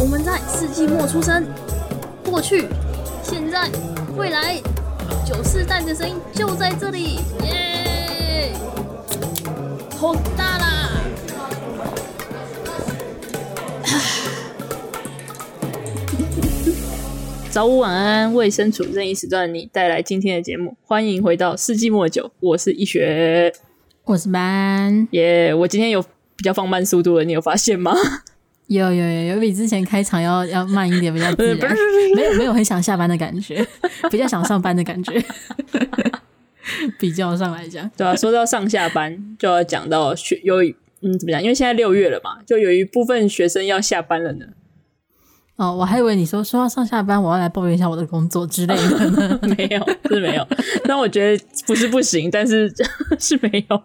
我们在世纪末出生，过去、现在、未来，九四代的声音就在这里，耶！好大啦！早午晚安，卫生处任意时段你带来今天的节目，欢迎回到世纪末九，我是一学，我是班，耶！我今天有比较放慢速度了，你有发现吗？有有有有比之前开场要要慢一点，比较自然。没有没有很想下班的感觉，比较想上班的感觉。比较上来讲，对啊，说到上下班，就要讲到学有嗯怎么讲？因为现在六月了嘛，就有一部分学生要下班了呢。哦，我还以为你说说要上下班，我要来抱怨一下我的工作之类的呢。没有，是没有。但我觉得不是不行，但是是没有。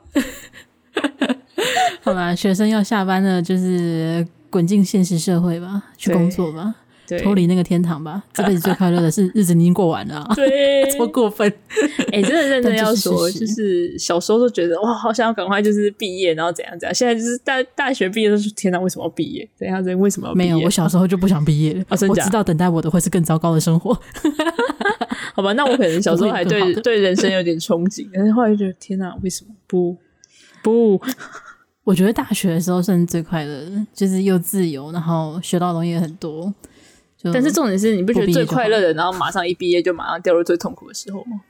好吧，学生要下班了，就是。滚进现实社会吧，去工作吧，脱离那个天堂吧。这辈子最快乐的是 日子已经过完了，对，超过分。哎、欸，真的认真要说，就是小时候都觉得哇，好想要赶快就是毕业，然后怎样怎样。现在就是大大学毕业都是天哪，为什么要毕业？怎样怎样？为什么要毕业？没有，我小时候就不想毕业了。啊，真的？我知道等待我的会是更糟糕的生活。好吧，那我可能小时候还对对人生有点憧憬，但是后来就觉得天哪，为什么不不？我觉得大学的时候算是最快乐的，就是又自由，然后学到的东西也很多。但是重点是，你不觉得最快乐的，然后马上一毕业就马上掉入最痛苦的时候吗？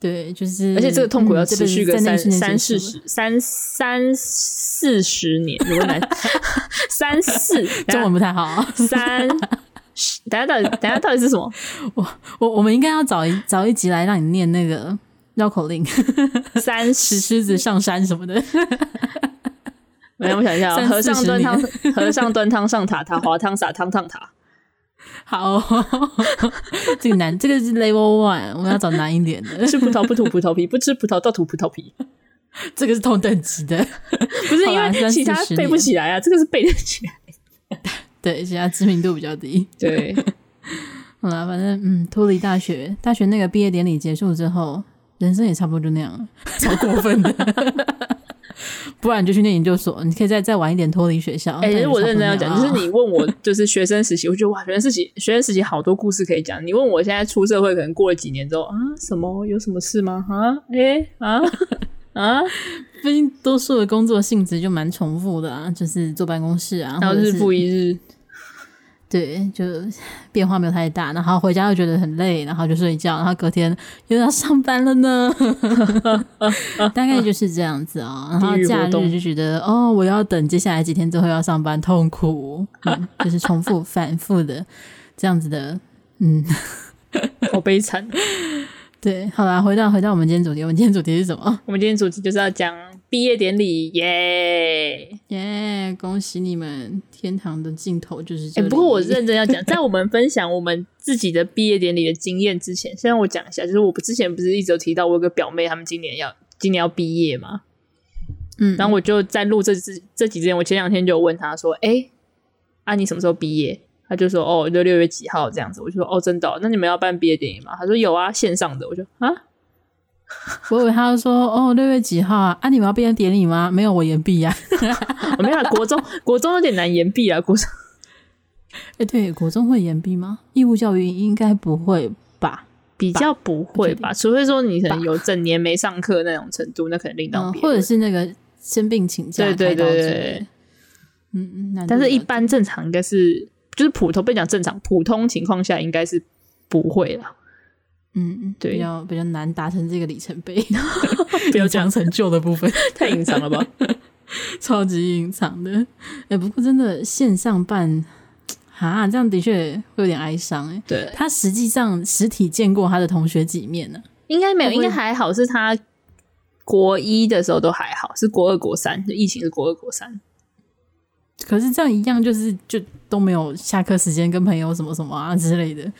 对，就是，而且这个痛苦要持续个三、嗯、三四十三三四十年，有没有难？三四中文不太好、啊。三，等下到底等下到底是什么？我我我们应该要找一找一集来让你念那个绕口令，三石狮子上山什么的。来，我想一下、哦，和尚端汤，和尚端汤上塔，塔滑汤洒汤烫塔。好，这个难，这个是 level one，我们要找难一点的。吃葡萄不吐葡萄皮，不吃葡萄倒吐葡萄皮。这个是同等级的，不是因为其他背不起来啊，这个是背得起来。对，其他知名度比较低。对，好了，反正嗯，脱离大学，大学那个毕业典礼结束之后，人生也差不多就那样了，超过分的。不然你就去念研究所，你可以再再晚一点脱离学校。哎、欸，其实我认真要讲，就是你 问我，就是学生时期，我觉得哇，学生时期，学生时期好多故事可以讲。你问我现在出社会，可能过了几年之后啊，什么有什么事吗？啊，哎、欸、啊啊，毕竟多数的工作性质就蛮重复的啊，就是坐办公室啊，然后日复一日。对，就 变化没有太大，然后回家又觉得很累，然后就睡觉，然后隔天又要上班了呢，大概就是这样子啊、哦。然后假日就觉得哦，我要等接下来几天之后要上班，痛苦，嗯、就是重复反复的这样子的，嗯，好悲惨。对，好啦，回到回到我们今天主题，我们今天主题是什么？我们今天主题就是要讲毕业典礼，耶耶！恭喜你们，天堂的尽头就是这里。哎、欸，不过我认真要讲，在我们分享我们自己的毕业典礼的经验之前，先让我讲一下，就是我之前不是一直有提到我有个表妹，他们今年要今年要毕业嘛，嗯，然后我就在录这这这几天，我前两天就问他说，哎、欸，啊，你什么时候毕业？他就说哦，就六月几号这样子，我就说哦，真的、哦，那你们要办毕业典礼吗？他说有啊，线上的。我就啊，我以为他说哦，六月几号啊？啊，你们要毕业典礼吗？没有，我延毕呀。我 没有，国中国中有点难延毕啊，国中。哎、欸，对，国中会延毕吗？义务教育应该不会吧？比较不会吧？除非说你可能有整年没上课那种程度，那可能另当别论、嗯。或者是那个生病请假，对对对对。嗯嗯，但是一般正常应该是。就是普通，不讲正常，普通情况下应该是不会啦。嗯，对，比较比较难达成这个里程碑，不要讲成就的部分，太隐藏了吧？超级隐藏的。哎、欸，不过真的线上办，啊，这样的确会有点哀伤哎。对，他实际上实体见过他的同学几面呢？应该没有，应该还好。是他国一的时候都还好，是国二、国三，就疫情是国二、国三。可是这样一样，就是就都没有下课时间跟朋友什么什么啊之类的，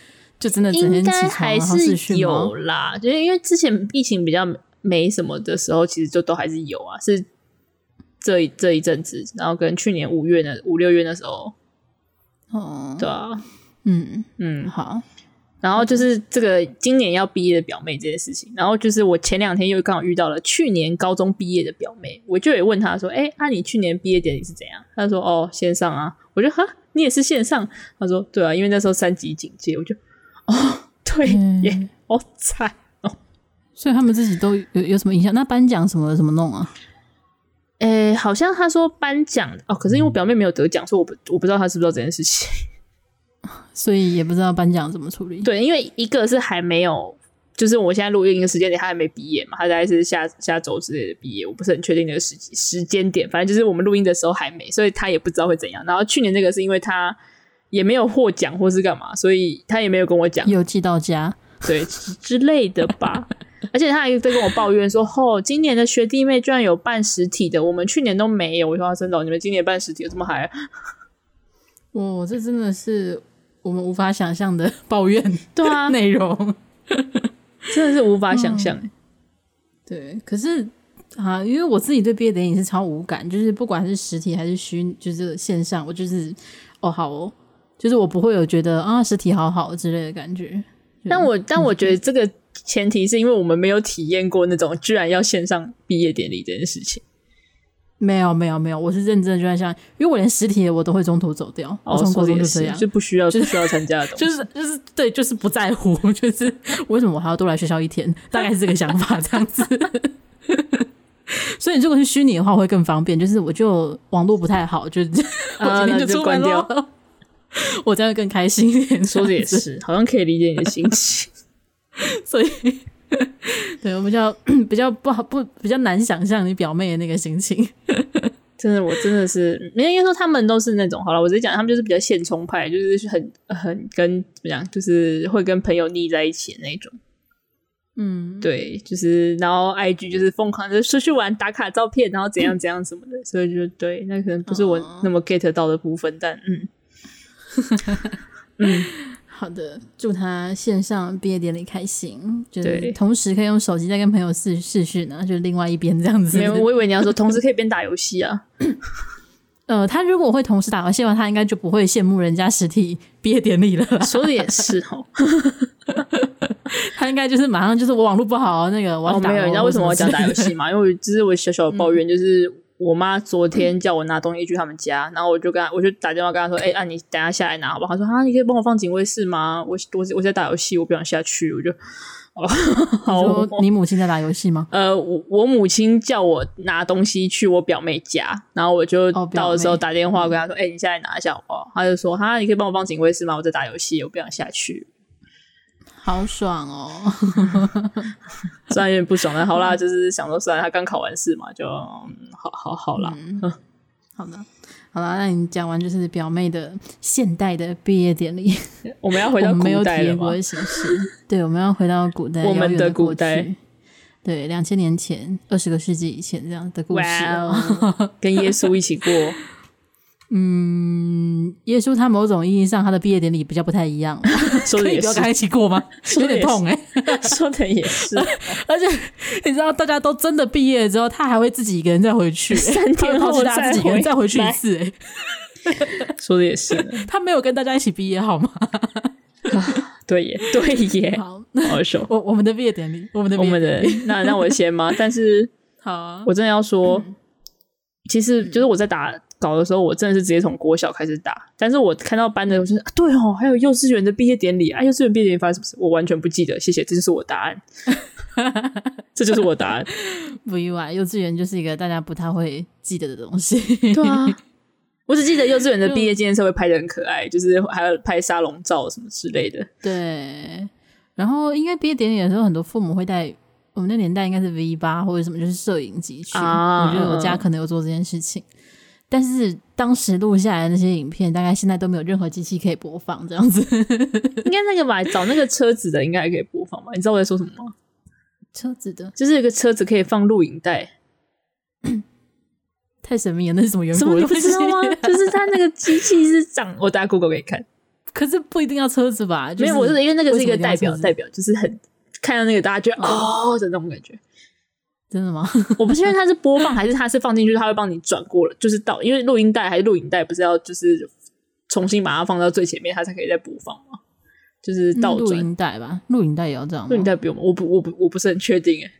就真的整天起床还是有啦。就是因为之前疫情比较没什么的时候，其实就都还是有啊。是这一这一阵子，然后跟去年五月的五六月的时候，哦，对啊，嗯嗯，好。然后就是这个今年要毕业的表妹这件事情，然后就是我前两天又刚好遇到了去年高中毕业的表妹，我就也问她说：“哎，那、啊、你去年毕业典礼是怎样？”她说：“哦，线上啊。”我就哈，你也是线上？她说：“对啊，因为那时候三级警戒。”我就 哦，对耶，好惨哦。所以他们自己都有有什么影响？那颁奖什么怎么弄啊？诶，好像他说颁奖哦，可是因为我表妹没有得奖，所以我不我不知道他知不知道这件事情。所以也不知道颁奖怎么处理。对，因为一个是还没有，就是我现在录音的时间点，他还没毕业嘛，他大概是下下周之类的毕业，我不是很确定那个时时间点。反正就是我们录音的时候还没，所以他也不知道会怎样。然后去年那个是因为他也没有获奖或是干嘛，所以他也没有跟我讲，有寄到家，对之类的吧。而且他还在跟我抱怨说：“哦，今年的学弟妹居然有办实体的，我们去年都没有。”我说：“真的，你们今年办实体有这么嗨？” 哦，这真的是。我们无法想象的抱怨，对啊，内容真的是无法想象。对，可是啊，因为我自己对毕业典礼是超无感，就是不管是实体还是虚，就是线上，我就是哦好哦，就是我不会有觉得啊实体好好之类的感觉。但我但我觉得这个前提是因为我们没有体验过那种居然要线上毕业典礼这件事情。没有没有没有，我是认真的，就在像，因为我连实体的我都会中途走掉，哦、我从高中就这样，就不需要、就是、不需要参加的东 西，就是就是对，就是不在乎，就是为什么我还要多来学校一天，大概是这个想法这样子。所以如果是虚拟的话会更方便，就是我就网络不太好，就、啊、我今天就出门就关掉，我这样更开心一点。说的也是，好像可以理解你的心情，所以。对，我比较 比较不好不比较难想象你表妹的那个心情，真的，我真的是，没应该说他们都是那种，好了，我直接讲，他们就是比较现充派，就是很很跟怎么讲，就是会跟朋友腻在一起的那种。嗯，对，就是然后 IG 就是疯狂的出去玩打卡照片，然后怎样怎样什么的，嗯、所以就对，那可能不是我那么 get 到的部分，哦、但嗯 嗯。好的，祝他线上毕业典礼开心。就是同时可以用手机在跟朋友视视讯呢，就是另外一边这样子。没有，我以为你要说同时可以边打游戏啊。呃，他如果会同时打游戏的话，他应该就不会羡慕人家实体毕业典礼了。说的也是哦，他应该就是马上就是我网络不好那个我要打、哦。没有，你知道为什么我讲打游戏吗？因为这是我小小的抱怨，就是。嗯我妈昨天叫我拿东西去他们家，然后我就跟她，我就打电话跟她说：“哎、欸，啊，你等下下来拿好不好？”她说：“啊，你可以帮我放警卫室吗？我我我在打游戏，我不想下去。”我就哦，好，你母亲在打游戏吗？呃，我我母亲叫我拿东西去我表妹家，然后我就到的时候打电话跟她说：“哎、哦欸，你下来拿一下好不好？”她就说：“哈，你可以帮我放警卫室吗？我在打游戏，我不想下去。”好爽哦！虽然有点不爽，但好啦，就是想说，虽然他刚考完试嘛，就好好好啦。嗯、好的，好了，那你讲完就是表妹的现代的毕业典礼，我们要回到古代了吗？没有体验过的形式。对，我们要回到古代，我们的古代，对，两千年前，二十个世纪以前这样的故事，wow, 跟耶稣一起过。嗯，耶稣他某种意义上他的毕业典礼比较不太一样，说的也是，跟他一起过吗？有点痛哎、欸，说的也是，而且你知道大家都真的毕业之后，他还会自己一个人再回去，三天后他自己一个人再回去一次哎，说的也是，他没有跟大家一起毕业好吗？对耶，对耶，好，好说，我我们的毕业典礼，我们的我们的，那那我先吗？但是好啊，我真的要说，嗯、其实就是我在打。搞的时候，我真的是直接从国小开始打。但是我看到班的，我说、啊、对哦，还有幼稚园的毕业典礼啊！幼稚园毕业典礼发生什么事？我完全不记得。谢谢，这就是我答案。这就是我答案，不意外。幼稚园就是一个大家不太会记得的东西。对啊，我只记得幼稚园的毕业纪念册会拍的很可爱，就是还要拍沙龙照什么之类的。对。然后，因为毕业典礼的时候，很多父母会带我们那年代应该是 V 八或者什么，就是摄影机去。啊、我觉得我家可能有做这件事情。但是当时录下来的那些影片，大概现在都没有任何机器可以播放，这样子。应该那个吧，找那个车子的应该还可以播放吧？你知道我在说什么吗？车子的，就是有个车子可以放录影带。太神秘了，那是什么原理？你不知道吗？就是它那个机器是长，我打 Google 给你看。可是不一定要车子吧？就是、没有，我是因为那个是一个代表，代表就是很看到那个大家就哦的那种感觉。真的吗？我不确定它是播放还是它是放进去，它会帮你转过了，就是到因为录音带还是录影带，不是要就是重新把它放到最前面，它才可以再播放吗？就是倒转录音带吧，录影带也要这样吗？录影带不用，我不，我不，我不是很确定诶。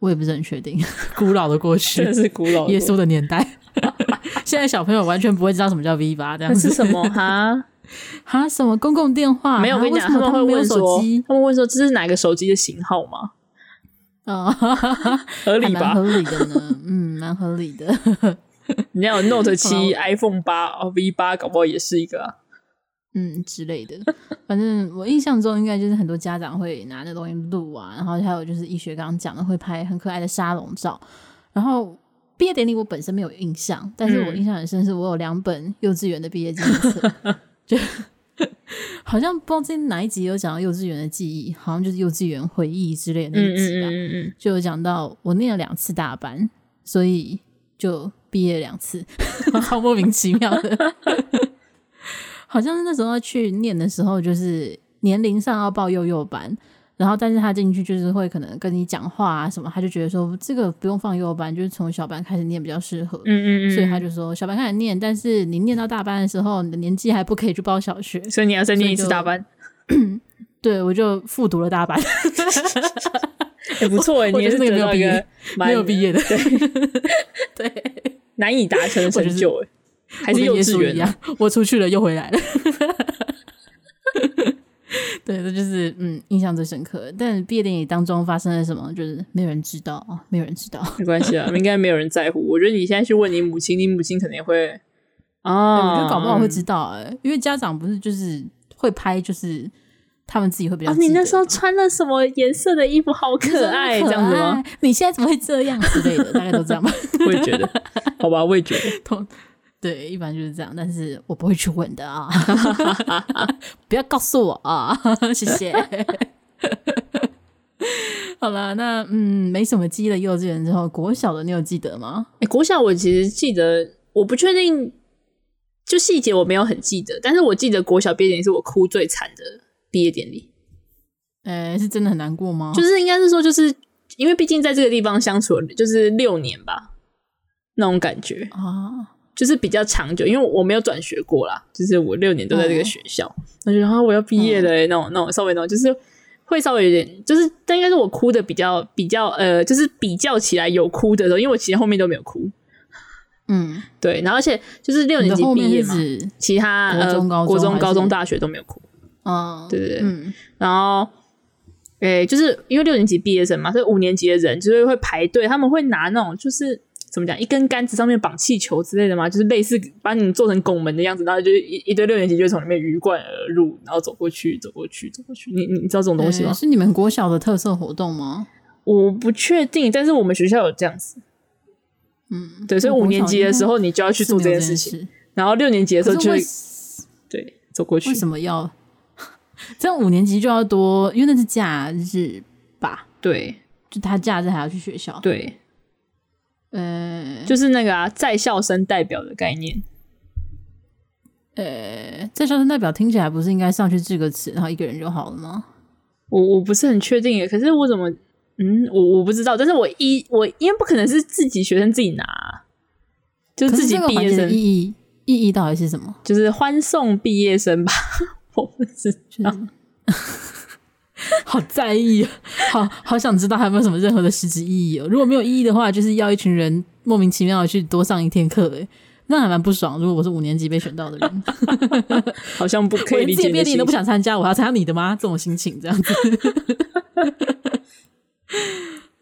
我也不是很确定。古老的过去，真的是古老的耶稣的年代。现在小朋友完全不会知道什么叫 V 八，这样子是什么哈？哈？什么公共电话？没有，我跟你讲，他们会问说，他们问说这是哪个手机的型号吗？啊、哦，合理吧？蛮合理的呢，嗯，蛮合理的。你要有 Note 七、iPhone 八、哦 V 八，搞不好也是一个、啊，嗯之类的。反正我印象中，应该就是很多家长会拿那东西录啊，然后还有就是医学刚刚讲的，会拍很可爱的沙龙照。然后毕业典礼我本身没有印象，但是我印象很深，是我有两本幼稚园的毕业纪念册，嗯、就 好像不知道在哪一集有讲到幼稚园的记忆，好像就是幼稚园回忆之类的那一集吧，嗯嗯嗯嗯就有讲到我念了两次大班，所以就。毕业两次，好莫名其妙的，好像是那时候去念的时候，就是年龄上要报幼幼班，然后但是他进去就是会可能跟你讲话啊什么，他就觉得说这个不用放幼幼班，就是从小班开始念比较适合，嗯嗯嗯，所以他就说小班开始念，但是你念到大班的时候，你的年纪还不可以去报小学，所以你要再念一次大班，对，我就复读了大班。也不错哎，你也是没有毕业，没有毕业的，对 对，难以达成的成就哎，还是幼稚园一样，我出去了又回来了，对，这就是嗯，印象最深刻。但毕业典礼当中发生了什么，就是没有人知道啊，没有人知道，没关系啊，应该没有人在乎。我觉得你现在去问你母亲，你母亲肯定会啊，我觉得搞不好会知道哎，因为家长不是就是会拍，就是。他们自己会比较。你那时候穿了什么颜色的衣服？好可爱，这样子吗？你现在怎么会这样之类的？大概都这样吧。我也觉得，好吧，我也觉得。对，一般就是这样，但是我不会去问的啊。不要告诉我啊，谢谢。好了，那嗯，没什么记忆的幼稚园之后，国小的你有记得吗？哎、欸，国小我其实记得，我不确定，就细节我没有很记得，但是我记得国小毕业典礼是我哭最惨的。毕业典礼，呃、欸，是真的很难过吗？就是 应该是说，就是因为毕竟在这个地方相处了就是六年吧，那种感觉啊，就是比较长久。因为我没有转学过啦，就是我六年都在这个学校，我觉得啊，我要毕业了、欸，那种那种稍微那种，就是会稍微有点，就是但应该是我哭的比较比较呃，就是比较起来有哭的时候，因为我其实后面都没有哭。嗯，对，然后而且就是六年级毕业嘛，其他呃国中、高中、大学都没有哭。嗯，对对对，嗯、然后，诶、欸，就是因为六年级毕业生嘛，所以五年级的人就是会排队，他们会拿那种就是怎么讲，一根杆子上面绑气球之类的嘛，就是类似把你做成拱门的样子，然后就一一堆六年级就从里面鱼贯而入，然后走过去，走过去，走过去。你你知道这种东西吗？欸、是你们国小的特色活动吗？我不确定，但是我们学校有这样子。嗯，对，所以五年级的时候你就要去做这件事情，然后六年级的时候就会对走过去。为什么要？这样五年级就要多，因为那是假日吧？对，就他假日还要去学校。对，呃，就是那个啊，在校生代表的概念。呃，在校生代表听起来不是应该上去致个词，然后一个人就好了吗？我我不是很确定耶，可是我怎么，嗯，我我不知道，但是我一我因为不可能是自己学生自己拿，就自己毕业生意义意义到底是什么？就是欢送毕业生吧。我不知道，好在意，好好想知道还有没有什么任何的实质意义哦。如果没有意义的话，就是要一群人莫名其妙的去多上一天课，诶，那还蛮不爽。如果我是五年级被选到的人，好像不可以理解。毕业典礼都不想参加，我要参加你的吗？这种心情这样子，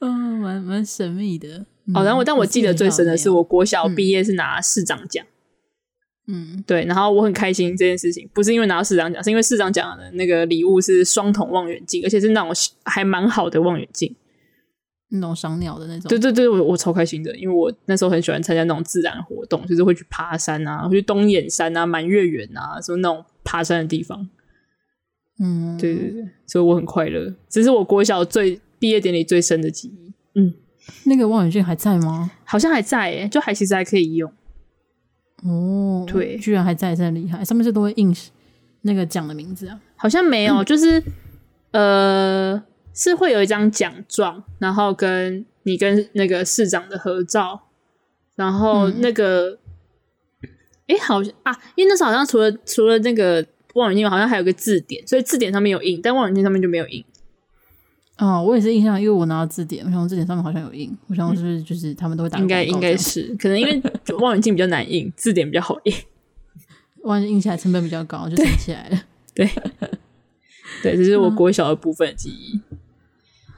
嗯，蛮蛮神秘的。哦，然后但我记得最深的是，我国小毕业是拿市长奖。嗯，对，然后我很开心这件事情，不是因为拿到市长奖，是因为市长奖的那个礼物是双筒望远镜，而且是那种还蛮好的望远镜，那种赏鸟的那种。对对对，我我超开心的，因为我那时候很喜欢参加那种自然活动，就是会去爬山啊，会去东眼山啊、满月园啊，什么那种爬山的地方。嗯，对对对，所以我很快乐，这是我国小最毕业典礼最深的记忆。嗯，那个望远镜还在吗？好像还在诶，就还其实还可以用。哦，对，居然还在，真的厉害！上面是都会印那个奖的名字啊？好像没有，就是呃，是会有一张奖状，然后跟你跟那个市长的合照，然后那个，哎、嗯，好像啊，因为那时候好像除了除了那个望远镜好像还有个字典，所以字典上面有印，但望远镜上面就没有印。哦，我也是印象，因为我拿到字典，我想字典上面好像有印，我想是不是就是他们都会打。应该应该是，可能因为望远镜比较难印，字典比较好印，望远镜印起来成本比较高，就省起来了。对，对，这是我国小的部分的记忆。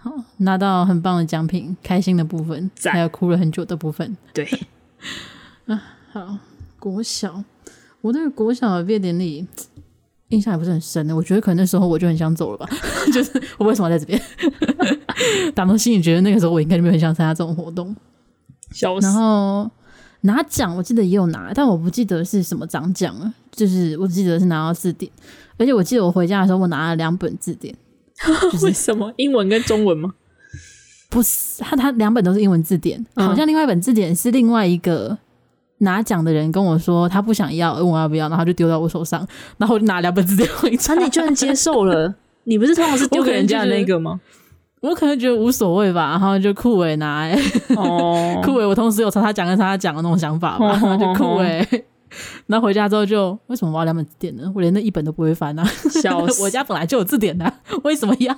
好，拿到很棒的奖品，开心的部分，还有哭了很久的部分。对，啊，好，国小，我对国小的毕业典礼。印象也不是很深的，我觉得可能那时候我就很想走了吧，就是我为什么在这边？打从心里觉得那个时候我应该就没有很想参加这种活动。笑死。然后拿奖，我记得也有拿，但我不记得是什么奖奖了。就是我记得是拿到字典，而且我记得我回家的时候我拿了两本字典。为什么？英文跟中文吗？不是，他他两本都是英文字典，好像另外一本字典是另外一个。拿奖的人跟我说他不想要，问我要不要，然后就丢到我手上，然后我就拿两本字典回家。那你居然接受了？你不是通常是丢给人家的那个吗？我可能觉得无所谓吧，然后就酷伟拿、欸。哦，酷伟，我同时有朝他讲跟他讲的那种想法吧，然后就酷伟。然后回家之后就为什么我要两本字典呢？我连那一本都不会翻啊！笑死，我家本来就有字典的、啊，为什么要？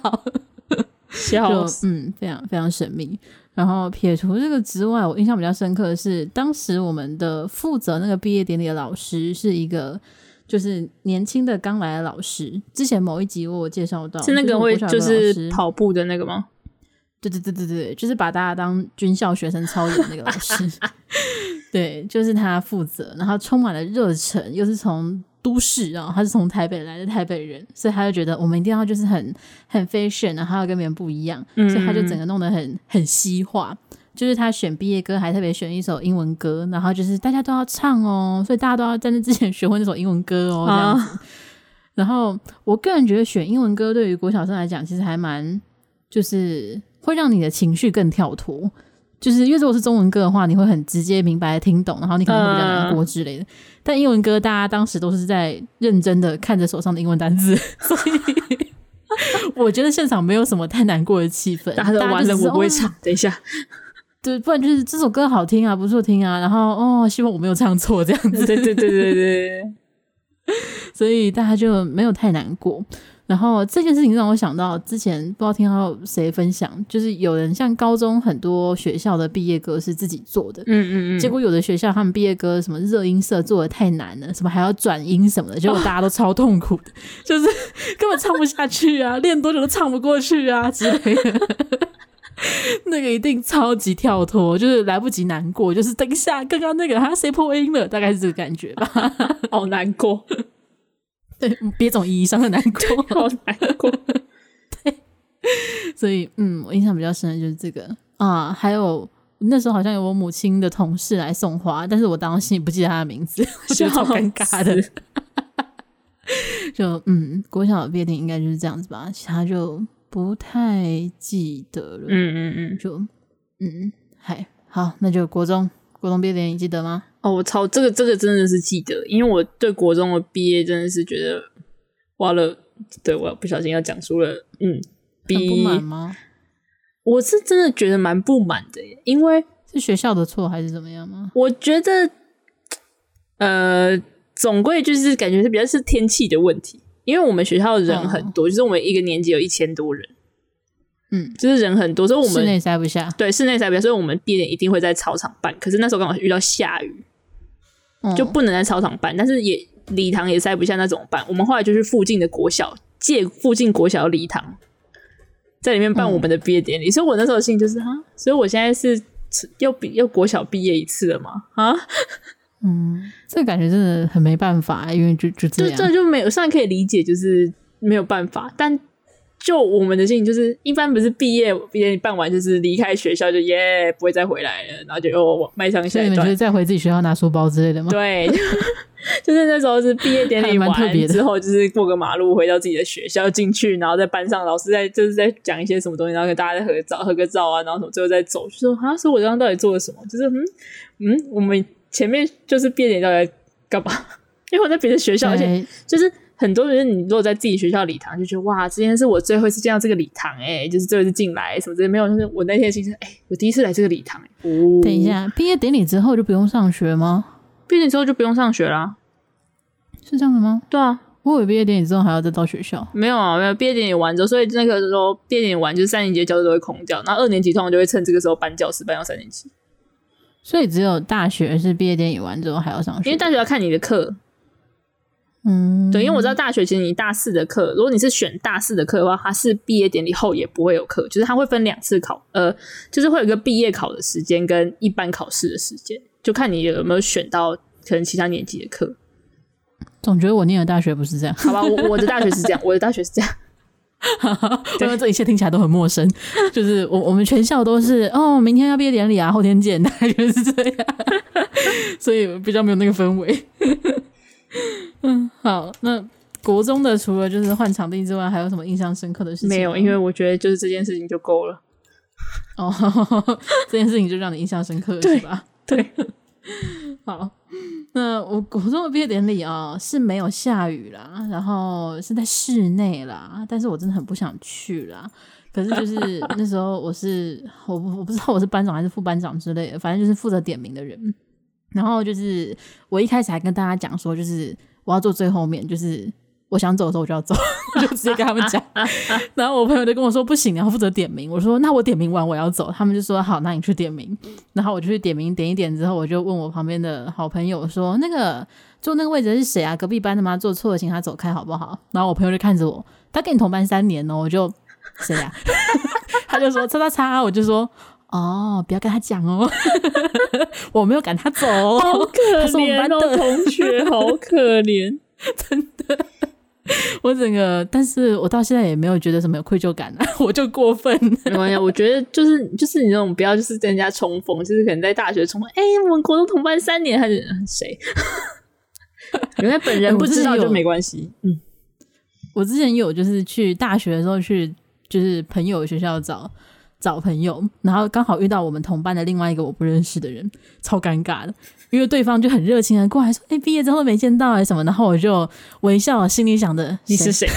笑死，嗯，非常非常神秘。然后撇除这个之外，我印象比较深刻的是，当时我们的负责那个毕业典礼的老师是一个，就是年轻的刚来的老师。之前某一集我有介绍到，是那个会就是跑步的那个吗？对对对对对，就是把大家当军校学生操演的那个老师。对，就是他负责，然后充满了热忱，又是从。都市啊，他是从台北来的台北人，所以他就觉得我们一定要就是很很 fashion，然后要跟别人不一样，嗯、所以他就整个弄得很很西化。就是他选毕业歌还特别选一首英文歌，然后就是大家都要唱哦，所以大家都要在那之前学会那首英文歌哦，这样子。啊、然后我个人觉得选英文歌对于国小生来讲，其实还蛮就是会让你的情绪更跳脱。就是因为如果是中文歌的话，你会很直接明白的听懂，然后你可能会比较难过之类的。嗯、但英文歌，大家当时都是在认真的看着手上的英文单字，所以我觉得现场没有什么太难过的气氛。大家都完了，我不会唱。等一下，对，不然就是这首歌好听啊，不错听啊。然后哦，希望我没有唱错这样子。对对对对对，所以大家就没有太难过。然后这件事情让我想到之前不知道听到谁分享，就是有人像高中很多学校的毕业歌是自己做的，嗯嗯嗯，结果有的学校他们毕业歌什么热音社做的太难了，什么还要转音什么的，结果大家都超痛苦的，哦、就是根本唱不下去啊，练多久都唱不过去啊之类的，那个一定超级跳脱，就是来不及难过，就是等一下刚刚那个他谁破音了，大概是这个感觉吧，好难过。对，别种意义上的难过，好难过。对，所以嗯，我印象比较深的就是这个啊，还有那时候好像有我母亲的同事来送花，但是我当时心里不记得他的名字，我觉得好尴尬的。就嗯，国小的毕业典礼应该就是这样子吧，其他就不太记得了。嗯嗯嗯，就嗯，嗨，好，那就国中。国中毕业典礼你记得吗？哦，我操，这个这个真的是记得，因为我对国中的毕业真的是觉得，花了，对，我不小心要讲出了，嗯，很不满吗？我是真的觉得蛮不满的耶，因为是学校的错还是怎么样吗？我觉得，呃，总归就是感觉是比较是天气的问题，因为我们学校人很多，哦、就是我们一个年级有一千多人。嗯，就是人很多，所以我们室内塞不下。对，室内塞不下，所以我们毕业典一定会在操场办。可是那时候刚好遇到下雨，嗯、就不能在操场办。但是也礼堂也塞不下，那怎么办？我们后来就去附近的国小，借附近国小礼堂，在里面办我们的毕业典礼。嗯、所以我那时候的心就是哈，所以我现在是又毕又国小毕业一次了嘛？啊，嗯，这个感觉真的很没办法，因为就就这样，就这就没有，虽然可以理解，就是没有办法，但。就我们的心情，就是一般不是毕业毕业办完就是离开学校就耶不会再回来了，然后就又迈向下一段。你们就是再回自己学校拿书包之类的吗？对，就是那时候是毕业典礼完之后，就是过个马路回到自己的学校进去，然后在班上老师在就是在讲一些什么东西，然后跟大家在合照合个照啊，然后什么最后再走，就说啊，说我刚刚到底做了什么？就是嗯嗯，我们前面就是毕业典礼到底在干嘛？因为我在别的学校，对而且就是。很多人，你如果在自己学校礼堂，就觉得哇，今天是我最后一次见到这个礼堂，哎，就是最后一次进来，什么之类没有。就是我那天心情，哎，我第一次来这个礼堂，哎。哦，等一下，毕业典礼之后就不用上学吗？毕业之后就不用上学啦，是这样的吗？对啊，我以为毕业典礼之后还要再到学校。没有啊，没有毕业典礼完之后，所以那个时候毕业典礼完就是三年级的教室都会空掉，那二年级通常就会趁这个时候搬教室搬到三年级。所以只有大学是毕业典礼完之后还要上学，因为大学要看你的课。嗯，对，因为我知道大学其实你大四的课，如果你是选大四的课的话，它是毕业典礼后也不会有课，就是它会分两次考，呃，就是会有一个毕业考的时间跟一般考试的时间，就看你有没有选到可能其他年级的课。总觉得我念的大学不是这样，好吧？我我的大学是这样，我的大学是这样，因为这一切听起来都很陌生，就是我我们全校都是哦，明天要毕业典礼啊，后天见，大概就是这样，所以比较没有那个氛围。嗯，好。那国中的除了就是换场地之外，还有什么印象深刻的事情？没有，因为我觉得就是这件事情就够了。哦，这件事情就让你印象深刻了，是吧？对。好，那我国中的毕业典礼啊是没有下雨啦，然后是在室内啦，但是我真的很不想去啦。可是就是那时候我是我不我不知道我是班长还是副班长之类的，反正就是负责点名的人。然后就是我一开始还跟大家讲说，就是我要坐最后面，就是我想走的时候我就要走，我就直接跟他们讲。然后我朋友就跟我说不行，你要负责点名。我说那我点名完我要走，他们就说好，那你去点名。然后我就去点名，点一点之后，我就问我旁边的好朋友说，那个坐那个位置是谁啊？隔壁班的吗？坐错了，请他走开好不好？然后我朋友就看着我，他跟你同班三年哦，我就 谁呀？他就说叉叉叉，我就说。哦，不要跟他讲哦，我没有赶他走，好可怜哦，同学 好可怜，真的。我整个，但是我到现在也没有觉得什么有愧疚感啊，我就过分。没关系，我觉得就是就是你那种不要就是跟人家重逢，就是可能在大学重逢，哎、欸，我们国中同班三年，还是谁？原来本人不知道就没关系。嗯，我之前有就是去大学的时候去，就是朋友学校找。找朋友，然后刚好遇到我们同班的另外一个我不认识的人，超尴尬的，因为对方就很热情的过来说：“哎、欸，毕业之后没见到哎什么。”然后我就微笑，心里想着你是谁？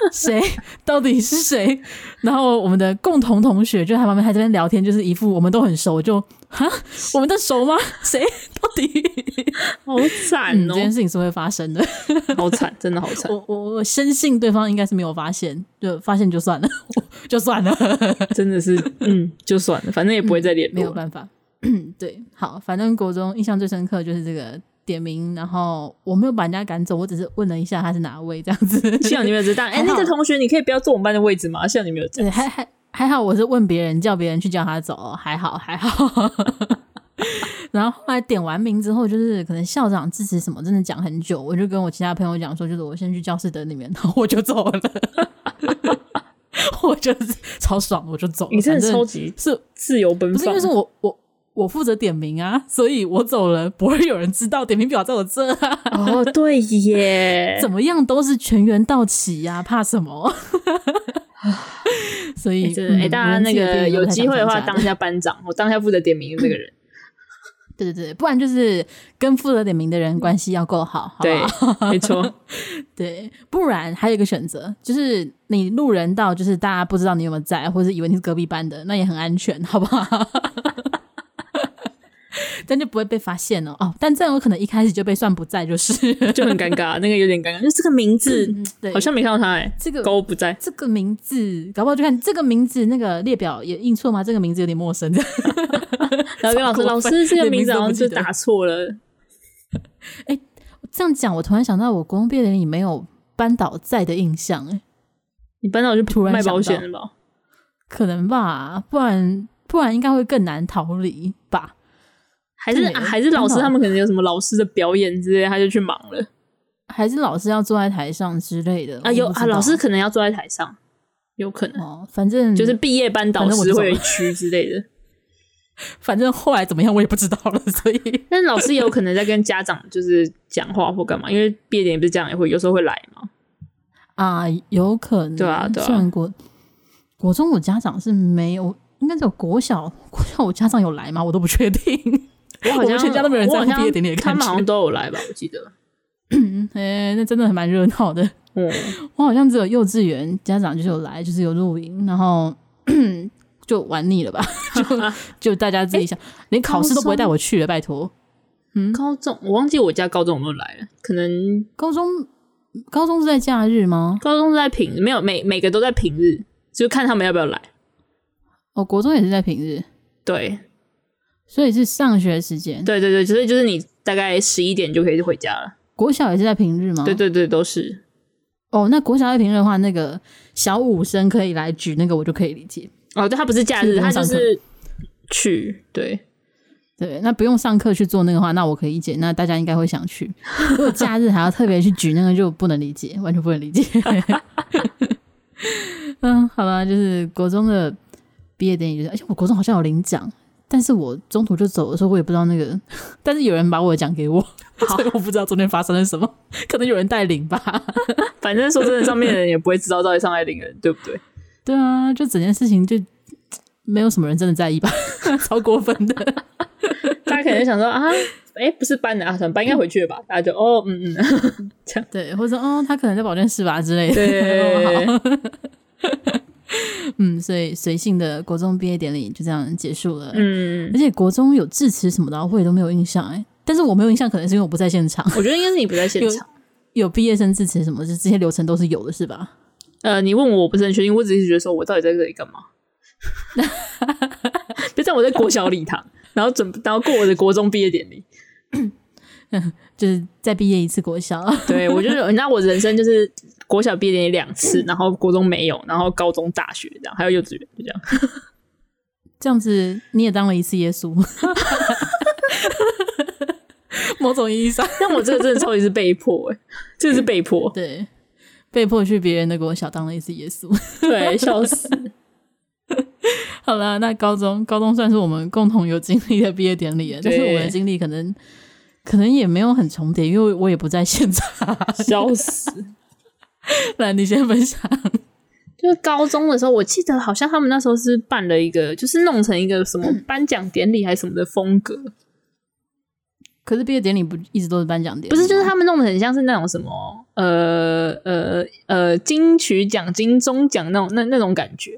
谁？到底是谁？然后我们的共同同学就在旁边还在那边聊天，就是一副我们都很熟，就哈，我们都熟吗？谁？到底？好惨哦、嗯！这件事情是会发生的，好惨，真的好惨。我我我深信对方应该是没有发现，就发现就算了，就算了，真的是，嗯，就算了，反正也不会再联络、嗯，没有办法。对，好，反正国中印象最深刻就是这个点名，然后我没有把人家赶走，我只是问了一下他是哪位这样子。幸好你没有知道，哎、欸，那个同学你可以不要坐我们班的位置吗？幸好你没有这样。对，还还还好，我是问别人，叫别人去叫他走，还好 还好。然后后来点完名之后，就是可能校长支持什么，真的讲很久。我就跟我其他朋友讲说，就是我先去教室等里面，然后我就走了。我就是超爽，我就走了。你真的超级是自由奔放，不是因为是我我我负责点名啊，所以我走了，不会有人知道点名表在我这啊。哦，对耶，怎么样都是全员到齐呀，怕什么？所以，哎、大家那个有机会的话，当一下班长，我当下负责点名的这个人。对对对，不然就是跟负责点名的人关系要够好，好对，没错，对，不然还有一个选择，就是你路人到，就是大家不知道你有没有在，或者以为你是隔壁班的，那也很安全，好不好？但就不会被发现了哦。但这样有可能一开始就被算不在，就是 就很尴尬，那个有点尴尬。就这个名字，嗯、对，好像没看到他哎，这个勾不在，这个名字，搞不好就看这个名字，那个列表也印错吗？这个名字有点陌生。然后跟老师，老师这个名字好像是打错了。哎、欸，这样讲，我突然想到，我国中毕业典礼没有班导在的印象。哎，你班导就突然卖保险了吧？可能吧，不然不然应该会更难逃离吧。还是、啊、还是老师他们可能有什么老师的表演之类，他就去忙了。还是老师要坐在台上之类的啊？有啊，老师可能要坐在台上，有可能。哦，反正就是毕业班导师会有一区之类的。反正后来怎么样我也不知道了，所以。但老师也有可能在跟家长就是讲话或干嘛，因为毕业典礼不是家长也会有时候会来嘛。啊，有可能。对啊，对啊。虽然国国中我家长是没有，应该只有国小国小我家长有来吗？我都不确定。我好像我全家都没有人在毕业典礼看，他们好像都有来吧？我记得。哎、欸，那真的还蛮热闹的。嗯，我好像只有幼稚园家长就是有来，就是有露营，然后。就玩腻了吧，就就大家自己想，欸、连考试都不会带我去了，拜托。嗯，高中我忘记我家高中有没有来了，可能高中高中是在假日吗？高中是在平日，没有每每个都在平日，就看他们要不要来。哦，国中也是在平日，对，所以是上学时间。对对对，所以就是你大概十一点就可以回家了。国小也是在平日吗？对对对，都是。哦，那国小在平日的话，那个小五生可以来举那个，我就可以理解。哦，对，他不是假日，他就是去，对。对，那不用上课去做那个话，那我可以理解。那大家应该会想去。如果假日还要特别去举那个，就不能理解，完全不能理解。嗯，好吧，就是国中的毕业典礼，就是，而且我国中好像有领奖，但是我中途就走的时候，我也不知道那个，但是有人把我的奖给我，所以我不知道中间发生了什么，可能有人带领吧。反正说真的，上面的人也不会知道到底上来领人，对不对？对啊，就整件事情就没有什么人真的在意吧，超过分的。大家可能想说啊，哎、欸，不是搬的啊，搬应该回去了吧？大家就哦，嗯嗯，这样对，或者说哦，他可能在保健室吧之类的。对，嗯，所以随性的国中毕业典礼就这样结束了。嗯，而且国中有致辞什么的，我也都没有印象哎。但是我没有印象，可能是因为我不在现场。我觉得应该是你不在现场。有毕业生致辞什么，就这些流程都是有的，是吧？呃，你问我，我不是很确定。我只是觉得说，我到底在这里干嘛？就像我在国小礼堂。然后准，然后过我的国中毕业典礼，就是再毕业一次国小。对，我就是，那我人生就是国小毕业典礼两次，然后国中没有，然后高中、大学这样，还有幼稚园就这样。这样子你也当了一次耶稣，某种意义上。但我这个真的超级是被迫，哎，这个是被迫，对，被迫去别人的国小当了一次耶稣，对，笑死。好了，那高中高中算是我们共同有经历的毕业典礼，但是我们的经历可能可能也没有很重叠，因为我也不在现场，笑死。来，你先分享。就是高中的时候，我记得好像他们那时候是办了一个，就是弄成一个什么颁奖典礼还是什么的风格。可是毕业典礼不一直都是颁奖典礼？不是，就是他们弄得很像是那种什么呃呃呃金曲奖、金钟奖那种那那种感觉。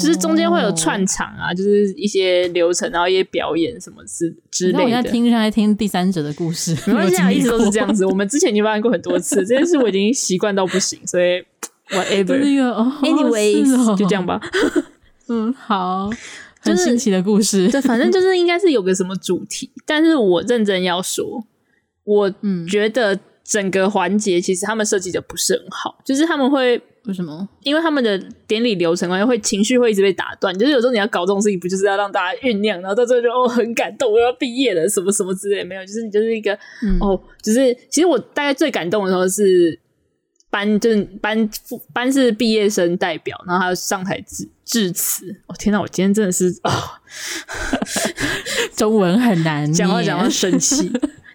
就是中间会有串场啊，oh. 就是一些流程，然后一些表演什么之之类的。我在听，在听第三者的故事，没关系啊，一直都是这样子。我们之前已经发生过很多次，这件事我已经习惯到不行，所以 whatever。Anyways，、哦、就这样吧。嗯，好，很新奇的故事。对，反正就是应该是有个什么主题，但是我认真要说，我觉得整个环节其实他们设计的不是很好，就是他们会。为什么？因为他们的典礼流程啊，会情绪会一直被打断。就是有时候你要搞这种事情，不就是要让大家酝酿，然后到最后就哦很感动，我要毕业了，什么什么之类，没有，就是你就是一个、嗯、哦，就是其实我大概最感动的时候是班，就是班班是毕业生代表，然后还有上台致致辞。哦天哪，我今天真的是啊，哦、中文很难，讲话讲话生气。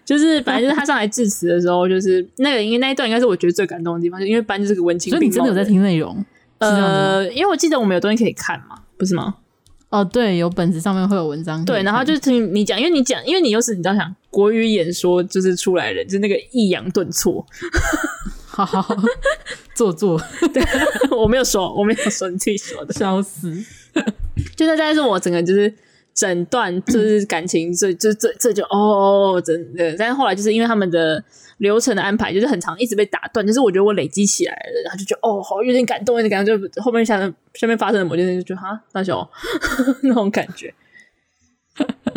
就是反正就是他上来致辞的时候，就是那个，因为那一段应该是我觉得最感动的地方，就因为班就是个温情。所以你真的有在听内容？呃，因为我记得我们有东西可以看嘛，不是吗？哦，对，有本子上面会有文章。对，然后就听你讲，因为你讲，因为你又是你知道想国语演说就是出来人，就是那个抑扬顿挫，好好做作。对，我没有说，我没有说，你自己说的，笑死。就大概是我整个就是。整段就是感情，这这这这就哦，真的。但是后来就是因为他们的流程的安排，就是很长，一直被打断。就是我觉得我累积起来了，然后就觉得哦，好有点感动，有点感动。就后面下面下面发生的某件事，就觉得哈大小 那种感觉。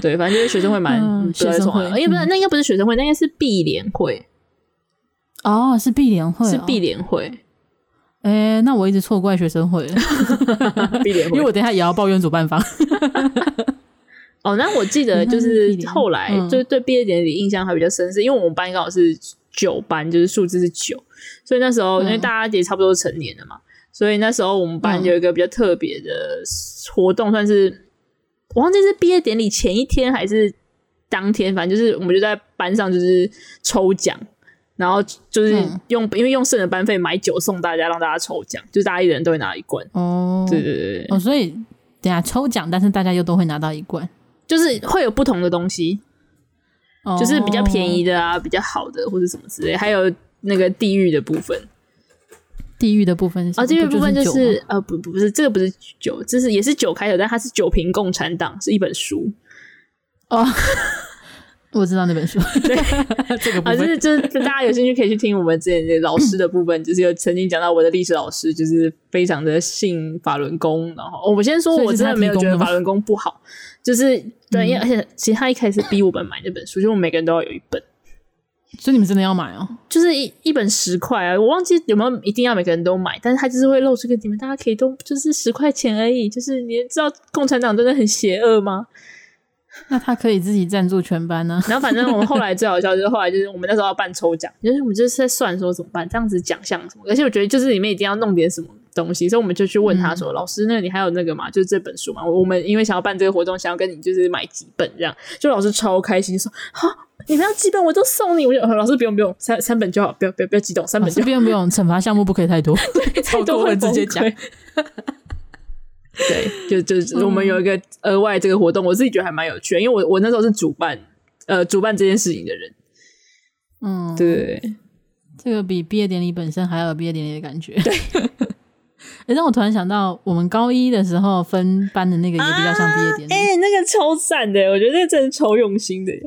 对，反正就是学生会蛮、嗯、学生会，因为不是那应该不是学生会，那应该是毕联会。哦，是毕联会、哦，是毕联会。哎、欸，那我一直错怪学生会了，毕联会，因为我等一下也要抱怨主办方。哦，那我记得就是后来就是对毕业典礼印象还比较深，是因为我们班刚好是九班，就是数字是九，所以那时候因为大家也差不多成年了嘛，所以那时候我们班有一个比较特别的活动，算是我忘记是毕业典礼前一天还是当天，反正就是我们就在班上就是抽奖，然后就是用因为用剩的班费买酒送大家，让大家抽奖，就是大家一人都会拿一罐。哦，对对对，哦，所以等下抽奖，但是大家又都会拿到一罐。就是会有不同的东西，oh. 就是比较便宜的啊，比较好的或者什么之类，还有那个地狱的部分。地狱的部分是啊，地狱部分就是呃，不不不是这个不是酒，这是也是酒开头，但它是酒瓶共产党是一本书。哦。我知道那本书，对，这个部分。就是就是大家有兴趣可以去听我们之前的老师的部分，就是有曾经讲到我的历史老师就是非常的信法轮功，然后我先说我真的没有觉得法轮功不好，就是对，因为而且其实他一开始逼我们买那本书，就我们每个人都要有一本，所以你们真的要买哦，就是一一本十块啊，我忘记有没有一定要每个人都买，但是他就是会露出个你们大家可以都就是十块钱而已，就是你知道共产党真的很邪恶吗？那他可以自己赞助全班呢？然后反正我们后来最好笑就是后来就是我们那时候要办抽奖，就是我们就是在算说怎么办这样子奖项什么，而且我觉得就是里面一定要弄点什么东西，所以我们就去问他说：“嗯、老师，那你还有那个吗？就是这本书嘛？我们因为想要办这个活动，想要跟你就是买几本这样。”就老师超开心说：“好，你们要几本我都送你。”我就老师不用不用，三三本就好，不要不要不要激动，三本就。不用不用，惩罚项目不可以太多，对，太多会直接讲。对，就就 我们有一个额外这个活动，嗯、我自己觉得还蛮有趣的，因为我我那时候是主办，呃，主办这件事情的人。嗯，对，这个比毕业典礼本身还要有毕业典礼的感觉。对，哎，让我突然想到，我们高一的时候分班的那个也比较像毕业典礼，哎、啊欸，那个超赞的，我觉得那个真的超用心的耶。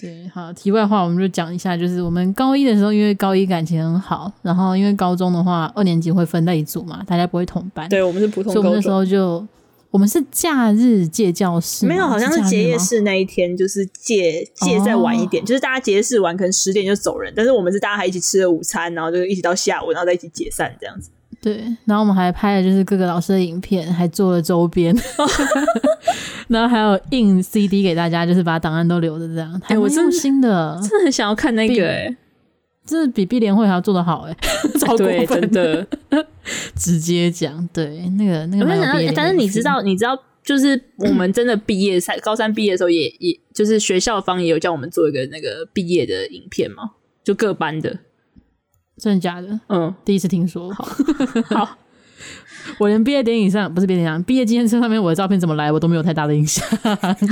对，好，题外话，我们就讲一下，就是我们高一的时候，因为高一感情很好，然后因为高中的话，二年级会分在一组嘛，大家不会同班。对，我们是普通。所以我们那时候就，我们是假日借教室，没有，好像是结业式那一天，就是借借再晚一点，哦、就是大家结业式完可能十点就走人，但是我们是大家还一起吃了午餐，然后就一起到下午，然后再一起解散这样子。对，然后我们还拍了就是各个老师的影片，还做了周边，然后还有印 CD 给大家，就是把档案都留着这样。哎，我真心的，真的很想要看那个、欸，哎，这比毕联会还要做的好、欸，哎，对，真的，直接讲，对，那个那个没有，但是你知道，你知道，就是我们真的毕业赛，高三毕业的时候也，也也就是学校方也有叫我们做一个那个毕业的影片嘛，就各班的。真的假的？嗯，第一次听说。好，好，我连毕业典礼上不是毕业典礼上，毕业纪念册上面我的照片怎么来，我都没有太大的印象。